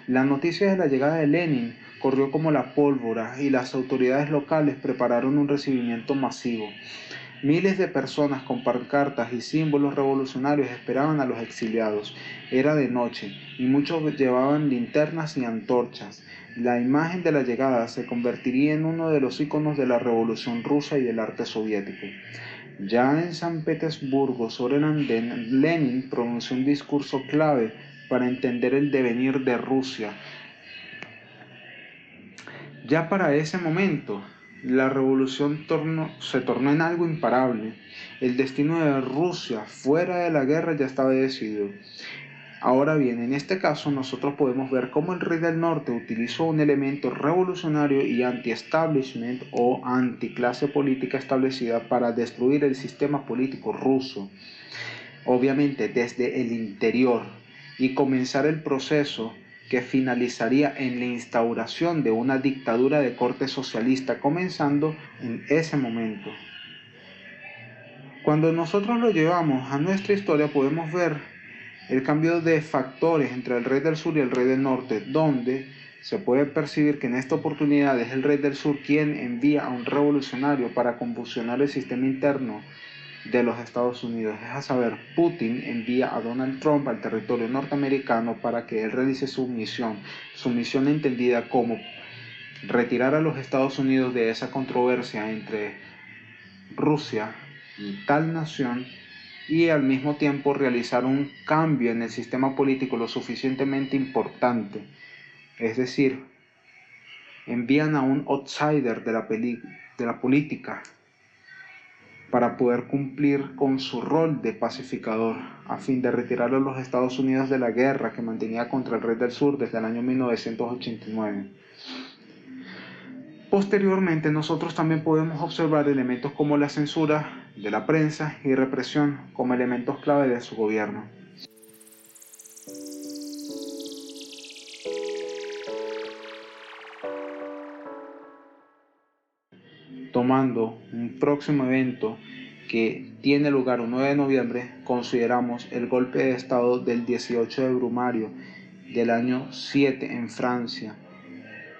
La noticia de la llegada de Lenin corrió como la pólvora y las autoridades locales prepararon un recibimiento masivo. Miles de personas con pancartas y símbolos revolucionarios esperaban a los exiliados. Era de noche y muchos llevaban linternas y antorchas. La imagen de la llegada se convertiría en uno de los iconos de la revolución rusa y del arte soviético. Ya en San Petersburgo, sobre Lenin pronunció un discurso clave para entender el devenir de Rusia. Ya para ese momento, la revolución se tornó en algo imparable. El destino de Rusia fuera de la guerra ya estaba decidido. Ahora bien, en este caso nosotros podemos ver cómo el rey del norte utilizó un elemento revolucionario y anti-establishment o anti-clase política establecida para destruir el sistema político ruso, obviamente desde el interior, y comenzar el proceso que finalizaría en la instauración de una dictadura de corte socialista, comenzando en ese momento. Cuando nosotros lo llevamos a nuestra historia podemos ver el cambio de factores entre el rey del sur y el rey del norte, donde se puede percibir que en esta oportunidad es el rey del sur quien envía a un revolucionario para convulsionar el sistema interno de los Estados Unidos. Es a saber, Putin envía a Donald Trump al territorio norteamericano para que él realice su misión, su misión entendida como retirar a los Estados Unidos de esa controversia entre Rusia y tal nación y al mismo tiempo realizar un cambio en el sistema político lo suficientemente importante. Es decir, envían a un outsider de la, de la política para poder cumplir con su rol de pacificador, a fin de retirar a los Estados Unidos de la guerra que mantenía contra el rey del sur desde el año 1989. Posteriormente, nosotros también podemos observar elementos como la censura de la prensa y represión como elementos clave de su gobierno. Tomando un próximo evento que tiene lugar el 9 de noviembre, consideramos el golpe de Estado del 18 de Brumario del año 7 en Francia,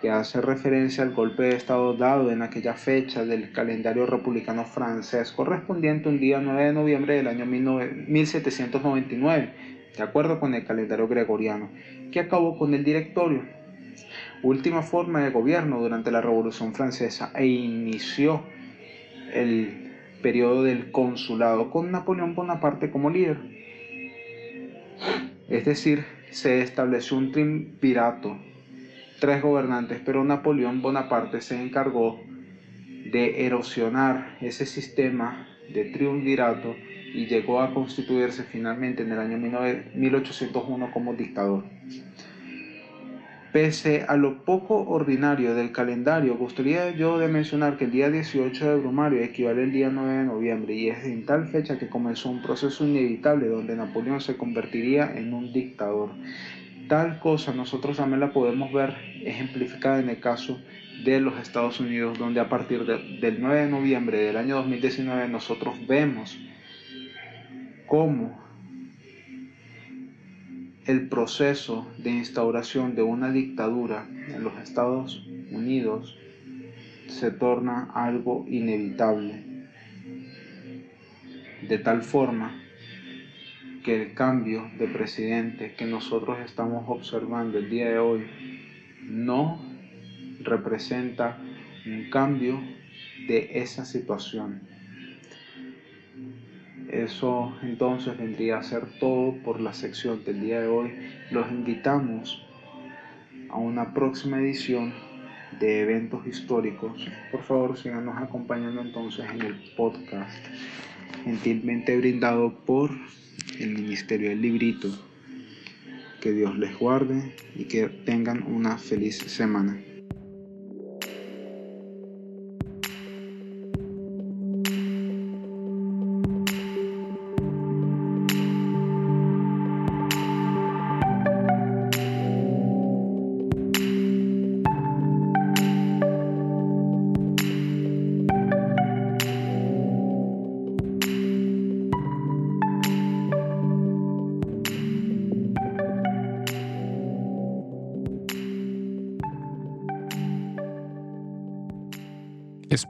que hace referencia al golpe de Estado dado en aquella fecha del calendario republicano francés, correspondiente un día 9 de noviembre del año 1799, de acuerdo con el calendario gregoriano, que acabó con el directorio, última forma de gobierno durante la Revolución Francesa, e inició el periodo del consulado con Napoleón Bonaparte como líder. Es decir, se estableció un triunvirato tres gobernantes, pero Napoleón Bonaparte se encargó de erosionar ese sistema de triunvirato y llegó a constituirse finalmente en el año 1801 como dictador. Pese a lo poco ordinario del calendario, gustaría yo de mencionar que el día 18 de Brumario equivale al día 9 de noviembre y es en tal fecha que comenzó un proceso inevitable donde Napoleón se convertiría en un dictador. Tal cosa nosotros también la podemos ver ejemplificada en el caso de los Estados Unidos, donde a partir del 9 de noviembre del año 2019 nosotros vemos cómo el proceso de instauración de una dictadura en los Estados Unidos se torna algo inevitable. De tal forma que el cambio de presidente que nosotros estamos observando el día de hoy no representa un cambio de esa situación. Eso entonces vendría a ser todo por la sección del día de hoy. Los invitamos a una próxima edición de eventos históricos. Por favor, síganos acompañando entonces en el podcast gentilmente brindado por el Ministerio del Librito. Que Dios les guarde y que tengan una feliz semana.